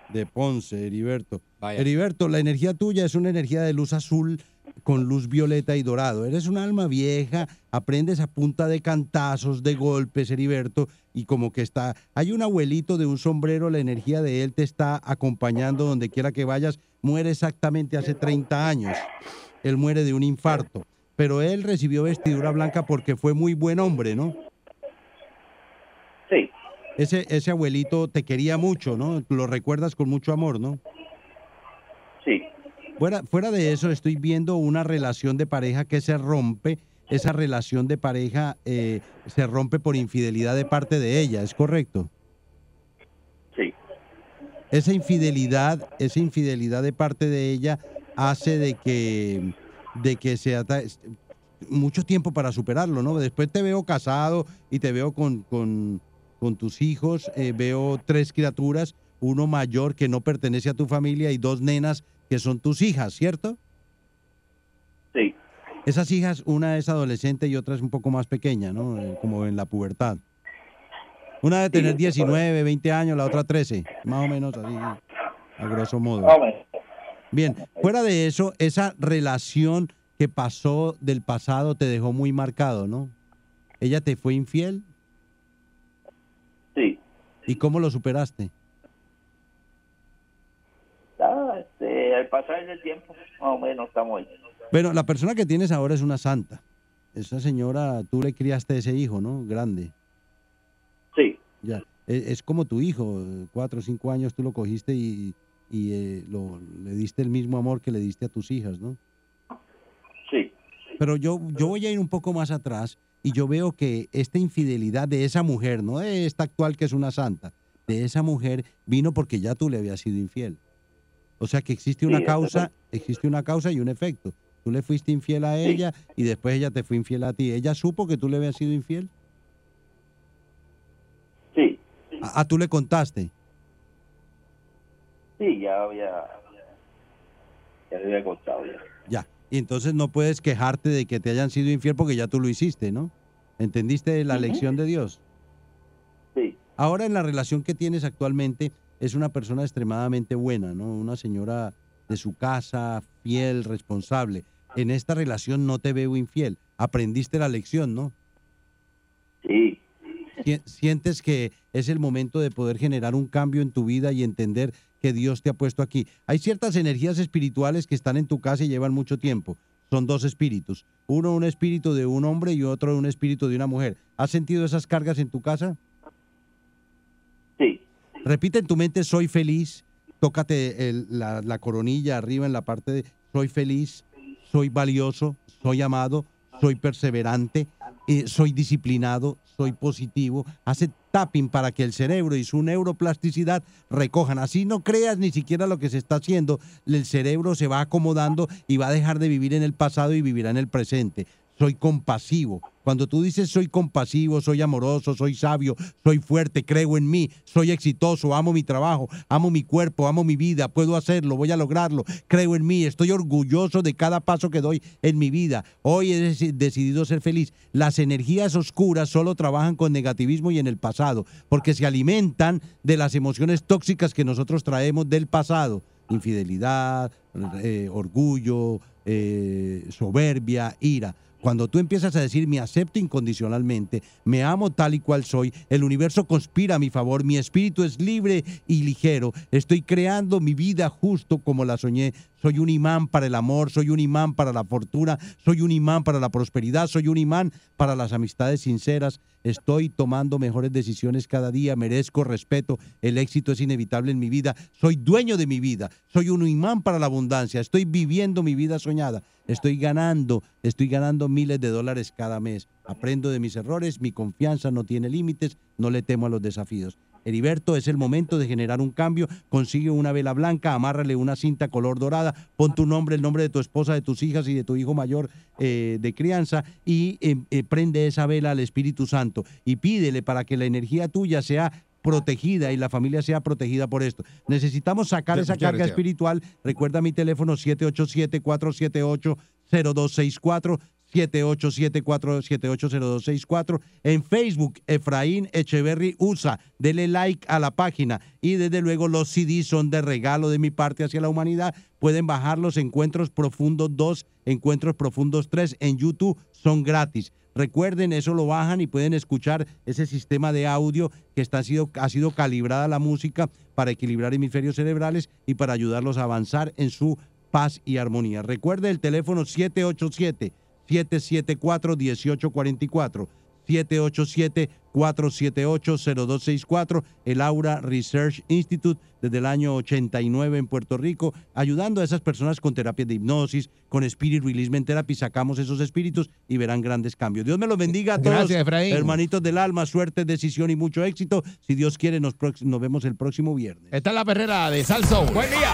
De Ponce, Heriberto. Vaya. Heriberto, la energía tuya es una energía de luz azul con luz violeta y dorado. Eres un alma vieja, aprendes a punta de cantazos, de golpes, Heriberto, y como que está, hay un abuelito de un sombrero, la energía de él te está acompañando donde quiera que vayas. Muere exactamente hace 30 años. Él muere de un infarto, pero él recibió vestidura blanca porque fue muy buen hombre, ¿no? Sí, Ese, ese abuelito te quería mucho, ¿no? Lo recuerdas con mucho amor, ¿no? sí. Fuera, fuera de eso, estoy viendo una relación de pareja que se rompe. Esa relación de pareja eh, se rompe por infidelidad de parte de ella, ¿es correcto? Sí. Esa infidelidad, esa infidelidad de parte de ella hace de que, de que sea mucho tiempo para superarlo, ¿no? Después te veo casado y te veo con, con, con tus hijos, eh, veo tres criaturas, uno mayor que no pertenece a tu familia y dos nenas que son tus hijas, ¿cierto? Sí. Esas hijas, una es adolescente y otra es un poco más pequeña, ¿no? Eh, Como en la pubertad. Una de tener Sí, 19, 20 años, la otra 13, más o menos así, a grosso modo. Bien, fuera de eso, esa relación que pasó del pasado te dejó muy marcado, ¿no? ¿Ella te fue infiel? Sí. ¿Y cómo lo superaste? Ah, pasar del tiempo, más o menos estamos ahí. Bueno, la persona que tienes ahora es una santa. Esa señora, tú le criaste ese hijo, ¿no? Grande. Sí. Ya. E- Es, como tu hijo, cuatro o cinco años tú lo cogiste y, y, eh, lo, le diste el mismo amor que le diste a tus hijas, ¿no? Sí. Pero yo, yo voy a ir un poco más atrás y yo veo que esta infidelidad de esa mujer, no de esta actual que es una santa, de esa mujer vino porque ya tú le habías sido infiel. O sea que existe una Sí, causa, existe una causa y un efecto. Tú le fuiste infiel a ella y después ella te fue infiel a ti. ¿Ella supo que tú le habías sido infiel? Sí. Ah, tú le contaste. Sí, ya había. Ya le había contado ya. Ya. Y entonces no puedes quejarte de que te hayan sido infiel porque ya tú lo hiciste, ¿no? ¿Entendiste la lección de Dios? Sí. Ahora en la relación que tienes actualmente es una persona extremadamente buena, ¿no? Una señora de su casa, fiel, responsable. En esta relación no te veo infiel. Aprendiste la lección, ¿no? Sí. Si- Sientes que es el momento de poder generar un cambio en tu vida y entender que Dios te ha puesto aquí. Hay ciertas energías espirituales que están en tu casa y llevan mucho tiempo. Son dos espíritus. Uno un espíritu de un hombre y otro un espíritu de una mujer. ¿Has sentido esas cargas en tu casa? Repite en tu mente, soy feliz. Tócate la coronilla arriba en la parte de, soy feliz, soy valioso, soy amado, soy perseverante, eh, soy disciplinado, soy positivo. Hace tapping para que el cerebro y su neuroplasticidad recojan. Así no creas ni siquiera lo que se está haciendo. El cerebro se va acomodando y va a dejar de vivir en el pasado y vivirá en el presente. Soy compasivo. Cuando tú dices soy compasivo, soy amoroso, soy sabio, soy fuerte, creo en mí, soy exitoso, amo mi trabajo, amo mi cuerpo, amo mi vida, puedo hacerlo, voy a lograrlo, creo en mí, estoy orgulloso de cada paso que doy en mi vida. Hoy he deci- decidido ser feliz. Las energías oscuras solo trabajan con negativismo y en el pasado, porque se alimentan de las emociones tóxicas que nosotros traemos del pasado. Infidelidad, eh, orgullo, eh, soberbia, ira. Cuando tú empiezas a decir me acepto incondicionalmente, me amo tal y cual soy, el universo conspira a mi favor, mi espíritu es libre y ligero, estoy creando mi vida justo como la soñé, soy un imán para el amor, soy un imán para la fortuna, soy un imán para la prosperidad, soy un imán para las amistades sinceras, estoy tomando mejores decisiones cada día, merezco respeto, el éxito es inevitable en mi vida, soy dueño de mi vida, soy un imán para la abundancia, estoy viviendo mi vida soñada, estoy ganando, estoy ganando miles de dólares cada mes, aprendo de mis errores, mi confianza no tiene límites, no le temo a los desafíos. Heriberto, es el momento de generar un cambio. Consigue una vela blanca, amárrale una cinta color dorada, pon tu nombre, el nombre de tu esposa, de tus hijas y de tu hijo mayor eh, de crianza y eh, eh, prende esa vela al Espíritu Santo y pídele para que la energía tuya sea protegida y la familia sea protegida por esto. Necesitamos sacar Sí, esa carga gracias. espiritual. Recuerda mi teléfono 787-478-0264. 787-478-0264. En Facebook, Efraín Echeverry USA. Dele like a la página. Y desde luego los CDs son de regalo de mi parte hacia la humanidad. Pueden bajar los Encuentros Profundos 2, Encuentros Profundos 3 en YouTube. Son gratis. Recuerden, eso lo bajan y pueden escuchar ese sistema de audio que está, ha, sido, ha sido calibrada la música para equilibrar hemisferios cerebrales y para ayudarlos a avanzar en su paz y armonía. Recuerde el teléfono 787 774-1844. 787-478-0264, el Aura Research Institute desde el año 89 en Puerto Rico, ayudando a esas personas con terapias de hipnosis, con Spirit Releasement Therapy, sacamos esos espíritus y verán grandes cambios. Dios me los bendiga a todos, Gracias, Efraín. hermanitos del alma, suerte, decisión y mucho éxito. Si Dios quiere, nos, nos vemos el próximo viernes. Esta es la perrera de Salso. Buen día.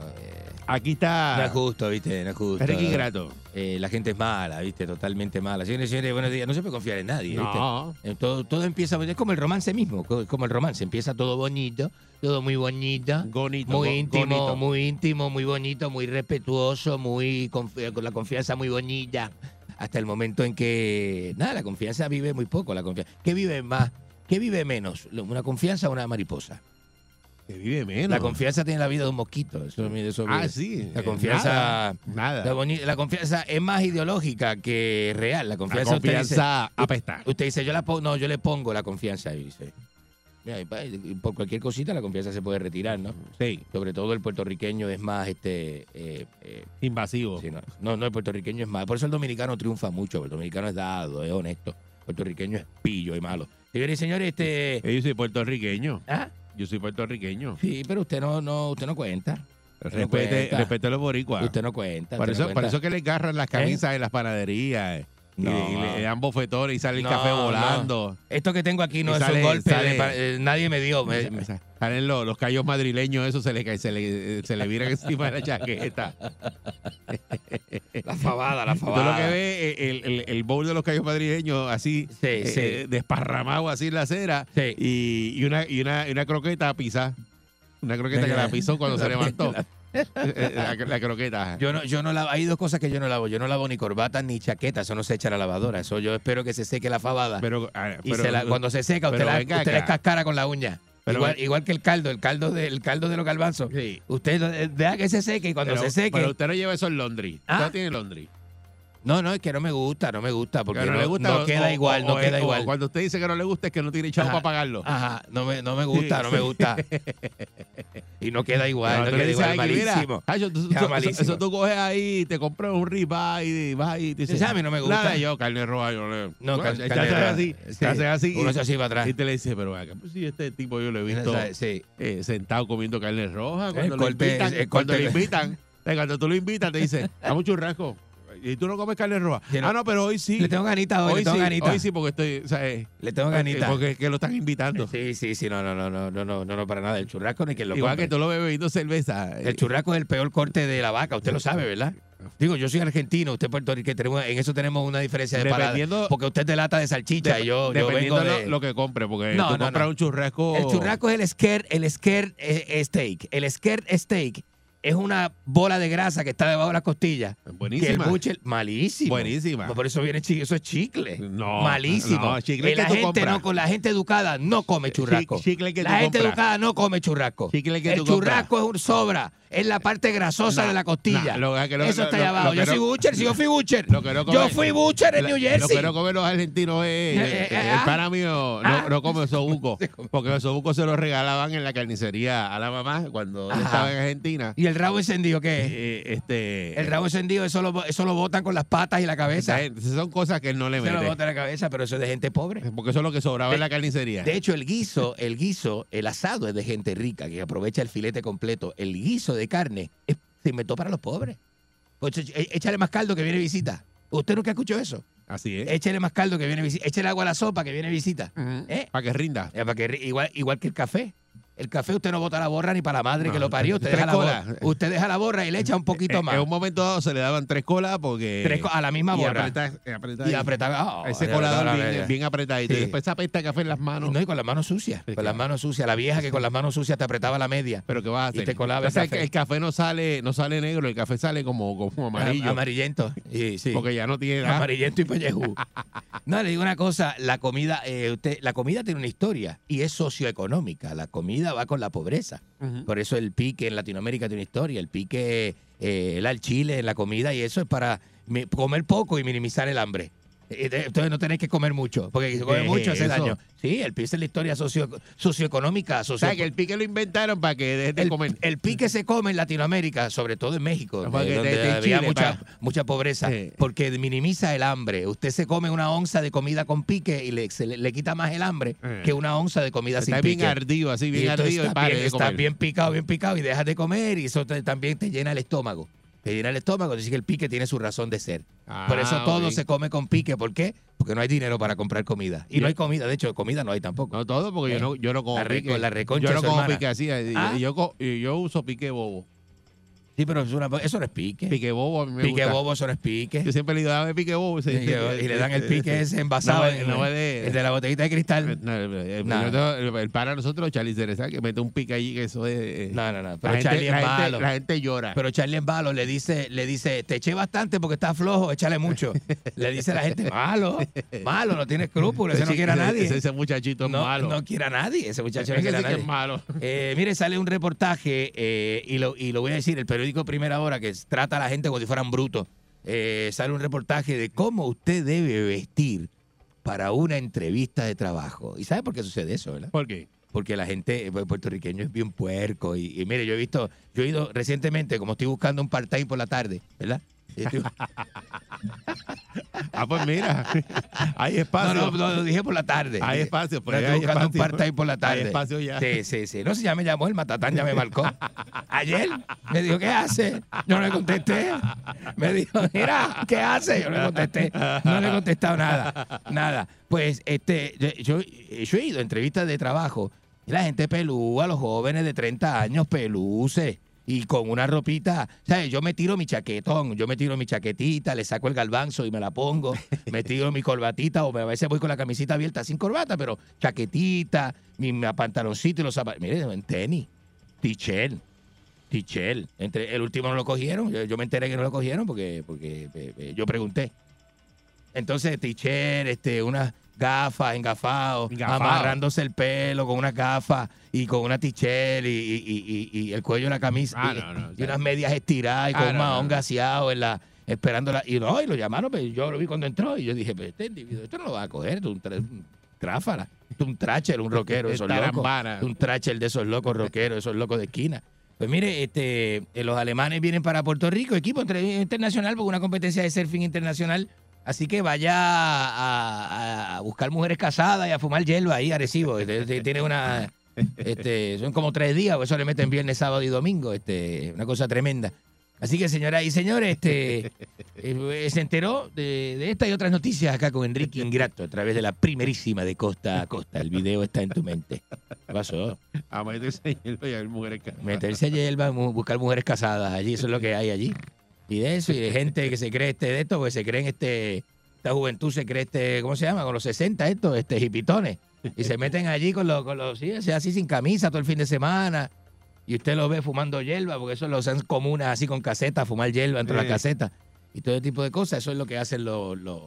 Aquí está. No es justo, ¿viste? No es justo. Enrique Ingrato. Eh, la gente es mala, ¿viste? Totalmente mala. Señores y señores, buenos días. No se puede confiar en nadie, ¿viste? No. Eh, Todo, todo empieza, es como el romance mismo, co- como el romance. Empieza todo bonito, todo muy bonito, Gonito, muy go- íntimo, gonito. muy íntimo, muy bonito, muy respetuoso, muy confi- con la confianza muy bonita. Hasta el momento en que, nada, la confianza vive muy poco. La confianza. ¿Qué vive más? ¿Qué vive menos? ¿Una confianza o una mariposa? Que vive menos. La confianza tiene la vida de un mosquito. Eso, eso Ah, sí. La confianza. nada, nada. La, la confianza es más ideológica que real. La confianza, usted confianza dice- apesta. Usted dice, yo la pongo, no, yo le pongo la confianza ahí, dice. Mira, y por cualquier cosita la confianza se puede retirar, ¿no? Sí. Sobre todo el puertorriqueño es más este eh, eh, Invasivo. sí, no, no, no, el puertorriqueño es más. Por eso el dominicano triunfa mucho. El dominicano es dado, es honesto. El puertorriqueño es pillo y malo. Señores y señores, este. Yo soy puertorriqueño. ¿Ah? Yo soy puertorriqueño. Sí, pero usted no, no, usted no cuenta. No Respete, respete a los boricuas. Usted no cuenta. Por eso, no por eso que le agarran las camisas en las panaderías. Eh, y, No. y le dan bofetones y sale el No, café no. volando. Esto que tengo aquí no Y es sale- un golpe. sale- de pa- eh, nadie me dio. me- me- Salen los, los callos madrileños, eso se le, cae- se le, se le viran encima de la chaqueta. la fabada, la Tú lo fabada. que ves, eh, el, el, el bowl de los callos madrileños así, eh, sí. eh, desparramado así en la acera, y, y una, y, una, y una croqueta pisada. Una croqueta que la pisó cuando se levantó. Eh, eh, La, la croqueta. Yo no, yo no lavo. Hay dos cosas que yo no lavo. Yo no lavo ni corbatas ni chaquetas. Eso no se echa a la lavadora. Eso yo espero que se seque la fabada. Pero, ah, y pero- se la- cuando se seca, usted la, usted la escascara con la uña. Pero igual, igual que el caldo, el caldo de, el caldo de los garbanzos. Usted eh, deja que se seque y cuando pero, se seque. pero usted no lleva eso en Londres. ¿Ah? Usted no tiene Londres. No, no, es que no me gusta, no me gusta. Porque Que no, no le gusta no queda o- igual, o- no queda o igual. Cuando usted dice que no le gusta es que no tiene chavo para pagarlo. Ajá, no me, no me gusta, no me gusta. y no queda igual, no, queda le igual, malísimo. Eso- eso, malísimo. eso tú coges ahí, te compras un ribeye y vas ahí y te dices, a mí no me gusta. Nada, yo, carne roja, yo le... No, Bueno, carne roja, así, sí. haces así. Uno se así para atrás. Y te le dice, pero acá, pues sí, este tipo yo lo he visto Sí. eh, sentado comiendo carne roja. Cuando, invitan, lo invitan, eh, cuando tú lo invitas, te dice, dame un churrasco. Y tú no comes carne roja. Ah, no, pero hoy sí. Le tengo ganita hoy, hoy sí. Hoy sí, porque estoy, o sea, eh, Le tengo eh, ganita. Porque, porque lo están invitando. Sí, sí, sí, no, no, no, no, no, no, no, no para nada. El churrasco ni que lo Igual que tú lo bebiendo cerveza. Eh. El churrasco es el peor corte de la vaca, usted lo sabe, ¿verdad? Digo, yo soy argentino, usted puertorriqueño, en eso tenemos una diferencia de parada. Porque usted de lata de salchicha y yo, dependiendo yo vengo de... lo, que compre, porque no, tú un churrasco... El churrasco es el skirt, el skirt eh, steak. El skirt steak es una bola de grasa que está debajo de las costillas. Buenísima. Que el butcher, malísimo. Buenísima. Por eso viene chicle, eso es chicle. No, Malísimo. no, chicle Y la que tú gente compras. no, con la gente educada no come churrasco. Chi- chicle que la tú gente compras. educada no come churrasco. Chicle que el tú compras. churrasco es un sobra, es la parte grasosa de la costilla. lo que eso está lo- allá lo abajo. Yo soy butcher, si yo fui butcher. Lo yo fui butcher en New Lo Jersey. que no comen los argentinos es. Eh, eh, eh, el ah. pana mío no, no come osobuco. Porque los osobucos se los regalaban en la carnicería a la mamá cuando Ajá. estaba en Argentina. ¿Y el rabo encendido qué es? Eh, este, El rabo encendido, eso lo, eso lo botan con las patas y la cabeza. Esas son cosas que él no le Se lo mete. botan la cabeza, pero eso es de gente pobre. Porque eso es lo que sobraba De- en la carnicería. De hecho, el guiso, el guiso, el asado es de gente rica que aprovecha el filete completo. El guiso de carne es- se inventó para los pobres. Pues, é- échale más caldo que viene visita. ¿Usted nunca escuchó eso? Así es. Échale más caldo que viene visita. Échale agua a la sopa que viene visita. ¿Eh? Para que rinda. Eh, para que igual, igual que el café. El café usted no bota la borra ni para la madre No, que lo parió. Usted deja, la borra, usted deja la borra y le echa un poquito Eh, más. En un momento dado se le daban tres colas porque. Tres co- a la misma borra. eh. Y apretaba. oh, Ese colador bien, bien apretadito. Sí. Y después esa pesta de café en las manos. No, y con las manos sucias. Con las manos sucias. La vieja que con las manos sucias te apretaba la media. Pero ¿qué vas a hacer? Y te colaba el café. que el café no sale, no sale negro, el café sale como, como amarillo. Amarillento. Sí, sí. Porque ya no tiene nada. Amarillento y pellejú. No, le digo una cosa, la comida, eh, usted, la comida tiene una historia y es socioeconómica. La comida va con la pobreza. Por eso el pique en Latinoamérica tiene una historia. El pique, eh, el al chile en la comida y eso es para comer poco y minimizar el hambre. Eh, Entonces no tenés que comer mucho, porque si comes ¿Qué mucho es hace daño. Sí, el pique es la historia socio, socioeconómica. O sea, que el pique lo inventaron para que dejes de el, comer. el pique se come en Latinoamérica, sobre todo en México, eh, donde había mucha, mucha pobreza, Sí. porque minimiza el hambre. Usted se come una onza de comida con pique y le, se le, le quita más el hambre Eh. que una onza de comida sin Está pique. bien ardido, así, bien ardido. y pare bien, de picado, bien picado y dejas de comer y eso te- también te llena el estómago. Llena el estómago, dice que el pique tiene su razón de ser. Por eso Ah, todo se come con pique. ¿Por qué? Porque no hay dinero para comprar comida. Y no hay comida, de hecho, comida no hay tampoco. No todo, porque Eh, yo no, yo no como la pique. la reconcha yo no como hermana. pique así. y- Ah. yo, yo uso pique bobo. Sí, pero es una- eso no es pique. Pique bobo a mí me Pique gusta. bobo, eso no es pique. Yo siempre le digo, dame pique bobo. Y, le dan el pique ese envasado No, en- no de- el de la botellita de cristal. No, el, el- No. el- el para nosotros, Charlie Cereza, que mete un pique allí, que eso es. eh, No, no, no. la Pero gente- Charlie es la gente- malo. La gente llora. Pero Charlie en balo le dice, le dice, te eché bastante porque estás flojo, échale mucho. le dice a la gente, malo, malo, no tiene escrúpulos, ese no quiere a nadie. Ese, ese muchachito es no, malo. no quiere a nadie, ese muchacho no quiere a nadie. es malo. Eh, mire, sale un reportaje eh, y, lo, y lo voy a decir, el periódico Primera Hora, que trata a la gente como si fueran brutos. Eh, sale un reportaje de cómo usted debe vestir para una entrevista de trabajo. ¿Y sabe por qué sucede eso, verdad? ¿Por qué? Porque la gente eh, puertorriqueño es bien puerco. Y, y mire, yo he visto, yo he ido recientemente, como estoy buscando un part-time por la tarde, ¿verdad? Ah, pues mira, hay No, espacio. no, no, lo dije por la tarde. Hay espacio, por ahí Estoy hay buscando espacio. un part-time por la tarde. Hay espacio ya. Sí, sí, sí. No sé, ya me llamó el matatán, ya me marcó. Ayer me dijo, ¿qué hace? Yo no le contesté. Me dijo, mira, ¿qué hace? Yo no le contesté. No le he contestado nada. Nada. Pues este, yo, yo he ido a entrevistas de trabajo y la gente pelúa, los jóvenes de 30 años peluce. Y con una ropita, ¿sabes? Yo me tiro mi chaquetón, yo me tiro mi chaquetita, le saco el galbanzo y me la pongo, me tiro mi corbatita o a veces voy con la camisita abierta sin corbata, pero chaquetita, mi, mi pantaloncito y los zapatos. Mire, en tenis, tichel, tichel. Entre, el último no lo cogieron, yo, yo me enteré que no lo cogieron porque, porque eh, eh, yo pregunté. Entonces, tichel, este, unas gafas, engafado, Engafado. amarrándose el pelo con unas gafas y con una tichel y, y- y- y- y el cuello de la camisa Ah, y, no, no, y unas medias estiradas y Ah, con un no, mahón gaseado en la esperándola. Y no y lo llamaron pero yo lo vi cuando entró y yo dije pero este individuo esto no lo va a coger es un, un tráfala un tracher un rockero esos locos un tracher de esos locos rockeros esos locos de esquina pues mire este eh, los alemanes vienen para Puerto Rico equipo internacional porque una competencia de surfing internacional Así que vaya a, a- a buscar mujeres casadas y a fumar hierba ahí, Arecibo. Este, este, Tiene una. Este, son como tres días, o eso le meten viernes, sábado y domingo. Este, una cosa tremenda. Así que, señoras y señores, este, eh, se enteró de, de esta y otras noticias acá con Enrique Ingrato a través de la primerísima de costa a costa. El video está en tu mente. ¿Qué pasó? A meterse en hielo y a ver mujeres casadas. Meterse hierba, mu- buscar mujeres casadas allí, eso es lo que hay allí. Y de eso, y de gente que se cree este de esto, porque se creen este, esta juventud se cree este, ¿cómo se llama? Con los 60 estos, este, hipitones. Y se meten allí con los, con los, sí, así sin camisa todo el fin de semana. Y usted lo ve fumando hierba, porque eso lo hacen comunas así con casetas, fumar hierba dentro de Eh. la caseta. Y todo tipo de cosas, eso es lo que hacen los, los,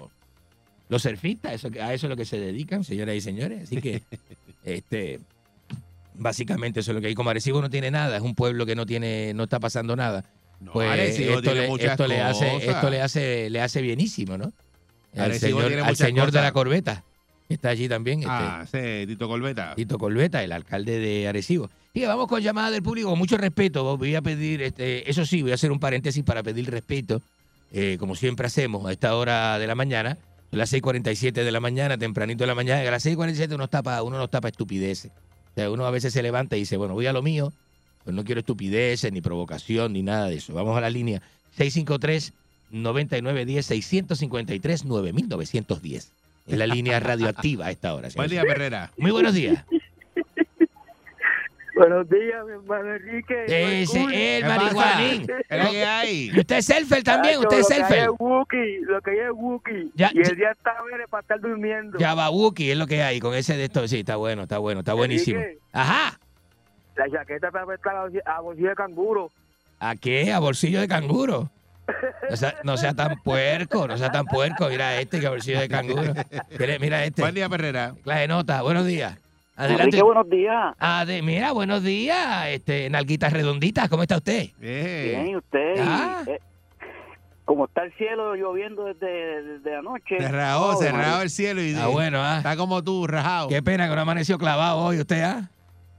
los surfistas, eso, a eso es lo que se dedican, señoras y señores. Así que, este, básicamente eso es lo que hay. Como Arecibo no tiene nada, es un pueblo que no tiene, no está pasando nada. Pues Arecibo esto, tiene le, muchas esto le hace, esto le hace, le hace bienísimo, ¿no? Al Arecibo señor, al de la corbeta, que está allí también. este, Ah, sí, Tito Corbeta. Tito Corbeta, el alcalde de Arecibo. Y vamos con llamada del público, con mucho respeto. Voy a pedir, este, eso sí, voy a hacer un paréntesis para pedir respeto, eh, como siempre hacemos a esta hora de la mañana, a las 6.47 de la mañana, tempranito de la mañana, a las 6.47 uno uno no está para estupideces. O sea, uno a veces se levanta y dice, bueno, voy a lo mío, pues no quiero estupideces, ni provocación, ni nada de eso. Vamos a la línea 653-9910, 653-9910. Es la línea radioactiva a esta hora. Buen día. Herrera. Muy buenos días. Buenos días, mi hermano Enrique. Ese, el ¿Qué marihuanín. es que hay? Y usted es selfer también, usted es Lo que hay selfer. es Wookie, lo que hay es Wookie. Ya- y el día está verde para estar durmiendo. Yababuki es lo que hay con ese de esto. Sí, está bueno, está bueno, está buenísimo. Enrique. Ajá. La chaqueta para prestar a bolsillo de canguro. ¿A qué? ¿A bolsillo de canguro? No sea, no sea tan puerco, no sea tan puerco. Mira este que a bolsillo de canguro. Mira, este. Buen día, Herrera. Clase nota, buenos días. Adelante. Enrique, buenos días. Ah, de- mira, buenos días, este, nalguitas redonditas, ¿cómo está usted? Bien, ¿y usted? Ah. Eh, como está el cielo lloviendo desde, desde anoche. Cerrado, Ave cerrado el cielo y Ah, bueno, ah. está como tú, rajado. Qué pena que no amaneció clavado hoy usted, ¿ah?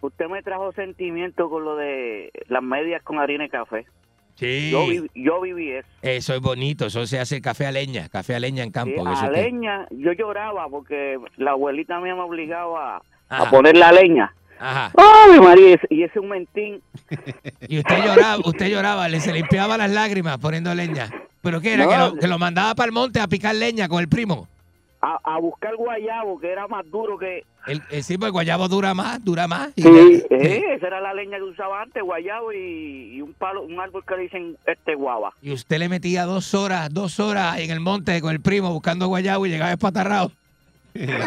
Usted me trajo sentimiento con lo de las medias con harina y café. Sí. Yo, vi- yo viví eso. Eso es bonito, eso se hace café a leña, café a leña en campo. Sí, a leña, yo lloraba porque la abuelita mía me obligaba a, Ajá. a poner la leña. Ajá. ¡Ay, María! y ese- un mentín. Y usted lloraba, usted lloraba, le se limpiaba las lágrimas poniendo leña. ¿Pero qué era? No. que, lo, que lo mandaba para el monte a picar leña con el primo. A, a buscar guayabo, que era más duro que... El, el, sí, pues el guayabo dura más, dura más. Y Sí, eh, esa era la leña que usaba antes, guayabo y, y un palo, un árbol que le dicen este guava. Y usted le metía dos horas, dos horas en el monte con el primo buscando guayabo y llegaba espatarrado.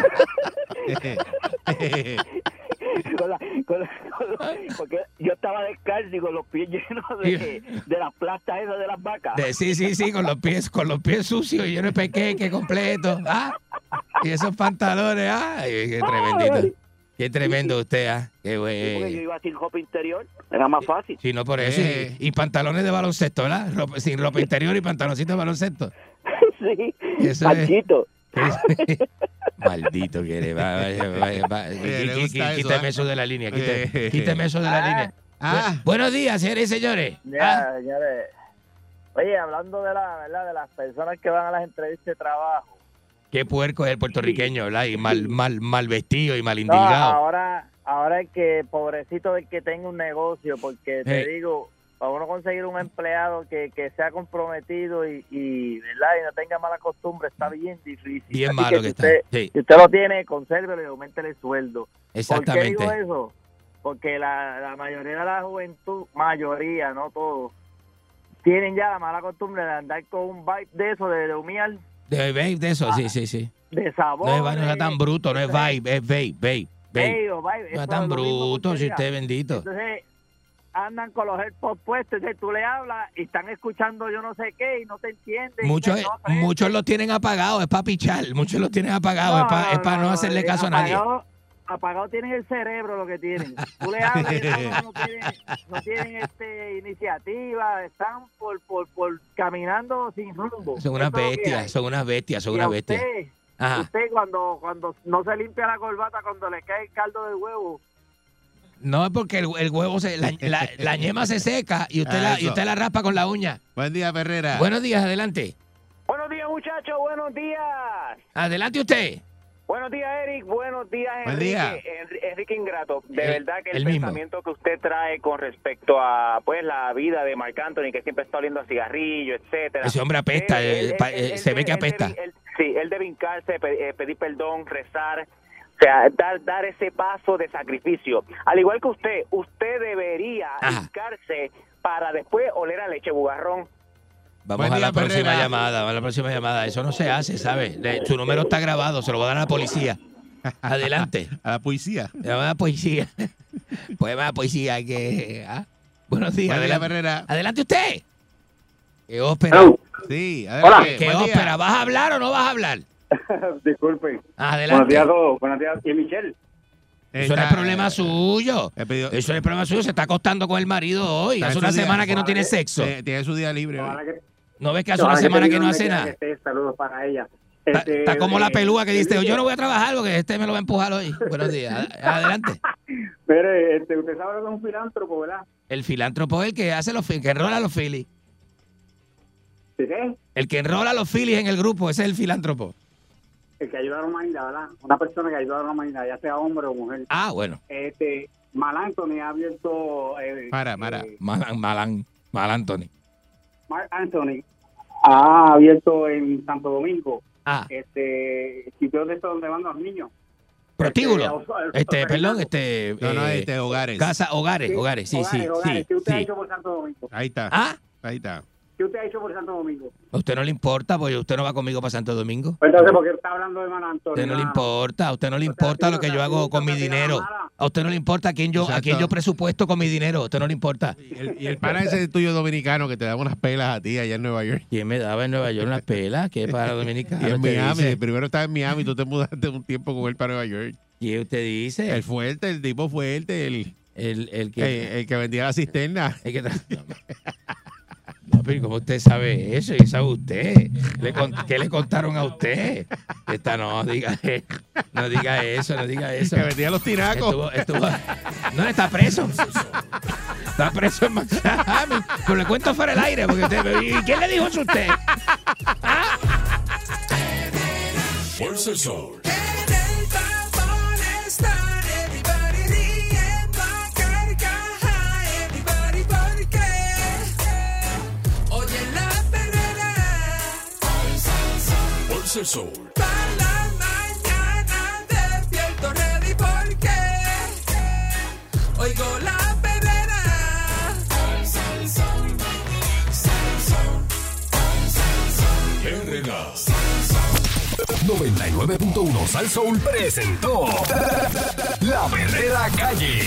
Con la- con la- con la- porque yo estaba descalzo y con los pies llenos de, de las plastas esas de las vacas. De- sí, sí, sí, con los pies, con los pies sucios y lleno de pequeque completo. ¿ah? Y esos pantalones, ay, qué tremendito. Qué tremendo usted, ¿ah? Qué Porque yo güey. iba sin ropa interior, era más fácil. Sí, no por eso. Y, pantalones de baloncesto, ¿verdad? Ropa- sin ropa interior y pantaloncitos de baloncesto. sí, Eso es-. Maldito que eres. Va, va, va, va. Eh, Quí- le quí- gusta quí- eso, Quíteme ¿ah? eso de la línea. Quíteme, Eh. quíteme eso de la línea. Ah. Bu- Buenos días, señores y señores. Ya, señores. Oye, hablando de la verdad de las personas que van a las entrevistas de trabajo. Qué puerco es el puertorriqueño, ¿verdad? Y mal, mal, mal vestido y mal No, indilgado. ahora, ahora es que pobrecito del que tenga un negocio, porque te Hey. digo, para uno conseguir un empleado que, que sea comprometido y, y, ¿verdad? y no tenga mala costumbre, está bien difícil. Bien Así malo que está, usted- sí. Si usted lo tiene, consérvelo y aumentele el sueldo. Exactamente. ¿Por qué digo eso? Porque la, la mayoría de la juventud, mayoría, no todos, tienen ya la mala costumbre de andar con un vibe de eso, de, de humear, De vape, de eso, sí, sí, sí. de sabor. No es, no sea tan bruto, no es vibe, es vape, vape, vape. No es tan es que bruto, si usted es bendito. Entonces, andan con los AirPods puestos, tú le hablas y están escuchando yo no sé qué y no te entienden. Muchos, no aprenden. muchos los tienen apagados, es para pichar. Muchos los tienen apagados, es para es pa no, hacerle eh, caso a nadie. apagado- tienen el cerebro lo que tienen. Tú le hablas y no, no tienen, no tienen este, iniciativa, están por, por, por caminando sin rumbo. Son unas bestias, son unas bestias, son unas bestias. Usted, usted cuando, cuando no se limpia la corbata, cuando le cae el caldo de huevo, No es porque el, el huevo, se, la, la, la ñema se seca y usted, la, y usted la raspa con la uña. Buen día, Perrera. Buenos días, adelante. Buenos días, muchachos. Buenos días. Adelante usted. Buenos días, Eric. Buenos días, Buen Enrique. día. Enri- Enrique Ingrato. De El- verdad que el, el mismo. pensamiento que usted trae con respecto a pues la vida de Marc Anthony, que siempre está oliendo a cigarrillo, etcétera. Ese hombre apesta, Él- eh, él- él- eh, él se ve que apesta. sí, él debe hincarse, pe- eh, pedir perdón, rezar. O sea, dar, dar ese paso de sacrificio. Al igual que usted, usted debería hincarse para después oler a leche bugarrón. Vamos Buen a la día, próxima Perrera. llamada, vamos a la próxima llamada. Eso no se hace, ¿sabe? Le- Su número está grabado, se lo voy a dar a la policía. Adelante. A la policía. Le voy a dar policía. Pues más policía que... ¿ah? Buenos días, Buen día, adelante. Perrera. Adelante usted. ¿Qué ópera? Sí, Hola. adelante. ¿Qué Buen día. ópera? ¿Vas a hablar o no vas a hablar? Disculpen. Adelante. Buenos días a todos. Buenos días. ¿Y Michelle? Eso no es problema suyo. Eso no es problema suyo. Se está acostando con el marido hoy. Hace una semana que no tiene sexo. Eh, Tiene su día libre. hoy. ¿No ves que hace una semana que no hace nada? saludos para ella. Está, Este, está como la eh, pelúa que dice, yo no voy a trabajar porque este me lo va a empujar hoy. Buenos días. Ad- Adelante. Mire, este, usted sabe que es un filántropo, ¿verdad? El filántropo es el que hace los que enrola los filis. ¿Sí qué? El que enrola los filis en el grupo, ese es el filántropo. El que ayuda a la humanidad, ¿verdad? Una persona que ayuda a la humanidad, ya sea hombre o mujer. Ah, bueno. Este, Mal Anthony ha abierto... Eh, Para, para. Malan, Malan, Mal Anthony. Mark Anthony ha abierto en Santo Domingo Ah. este sitios de estos donde van los niños. Prostíbulo. Este, Este, perdón, este. No, no, eh, este, hogares. Casa, hogares, hogares, sí, sí, hogares, sí. ¿Qué usted ha sí. hecho por Santo Domingo? Ahí está. Ah. Ahí está. ¿Qué usted ha hecho por Santo Domingo? ¿A usted no le importa? Porque usted no va conmigo para Santo Domingo. Pues entonces, ¿por qué está hablando de Mal A Anthony? usted no le importa, a usted no le importa lo que yo hago con mi dinero. A usted no le importa a quién yo, a quién Exacto. yo presupuesto con mi dinero. A usted no le importa. Y el pana ese tuyo dominicano que te daba unas pelas a ti allá en Nueva York. ¿Quién me daba en Nueva York unas pelas? ¿Qué para dominicano? Y en Miami. dice? Primero estaba en Miami y tú te mudaste un tiempo con él para Nueva York. ¿Qué usted dice? El fuerte, el tipo fuerte, el, el, el que, el, el que vendía la cisterna. El que no, pero ¿cómo usted sabe eso? ¿Y sabe usted? ¿Le con- ¿Qué le contaron a usted? Esta no, diga, no diga eso, no diga eso. Que vendía los tinacos. Estuvo, estuvo- no, está preso. Está preso en Miami. Pero le cuento fuera del aire. Porque usted, ¿Y quién le dijo eso a usted? Fuerza El Sol. la mañana despierto ready porque oigo la perrera. Sal, sal, sal, Herrera. 99.1 Sal Soul presentó La Verdadera Calle.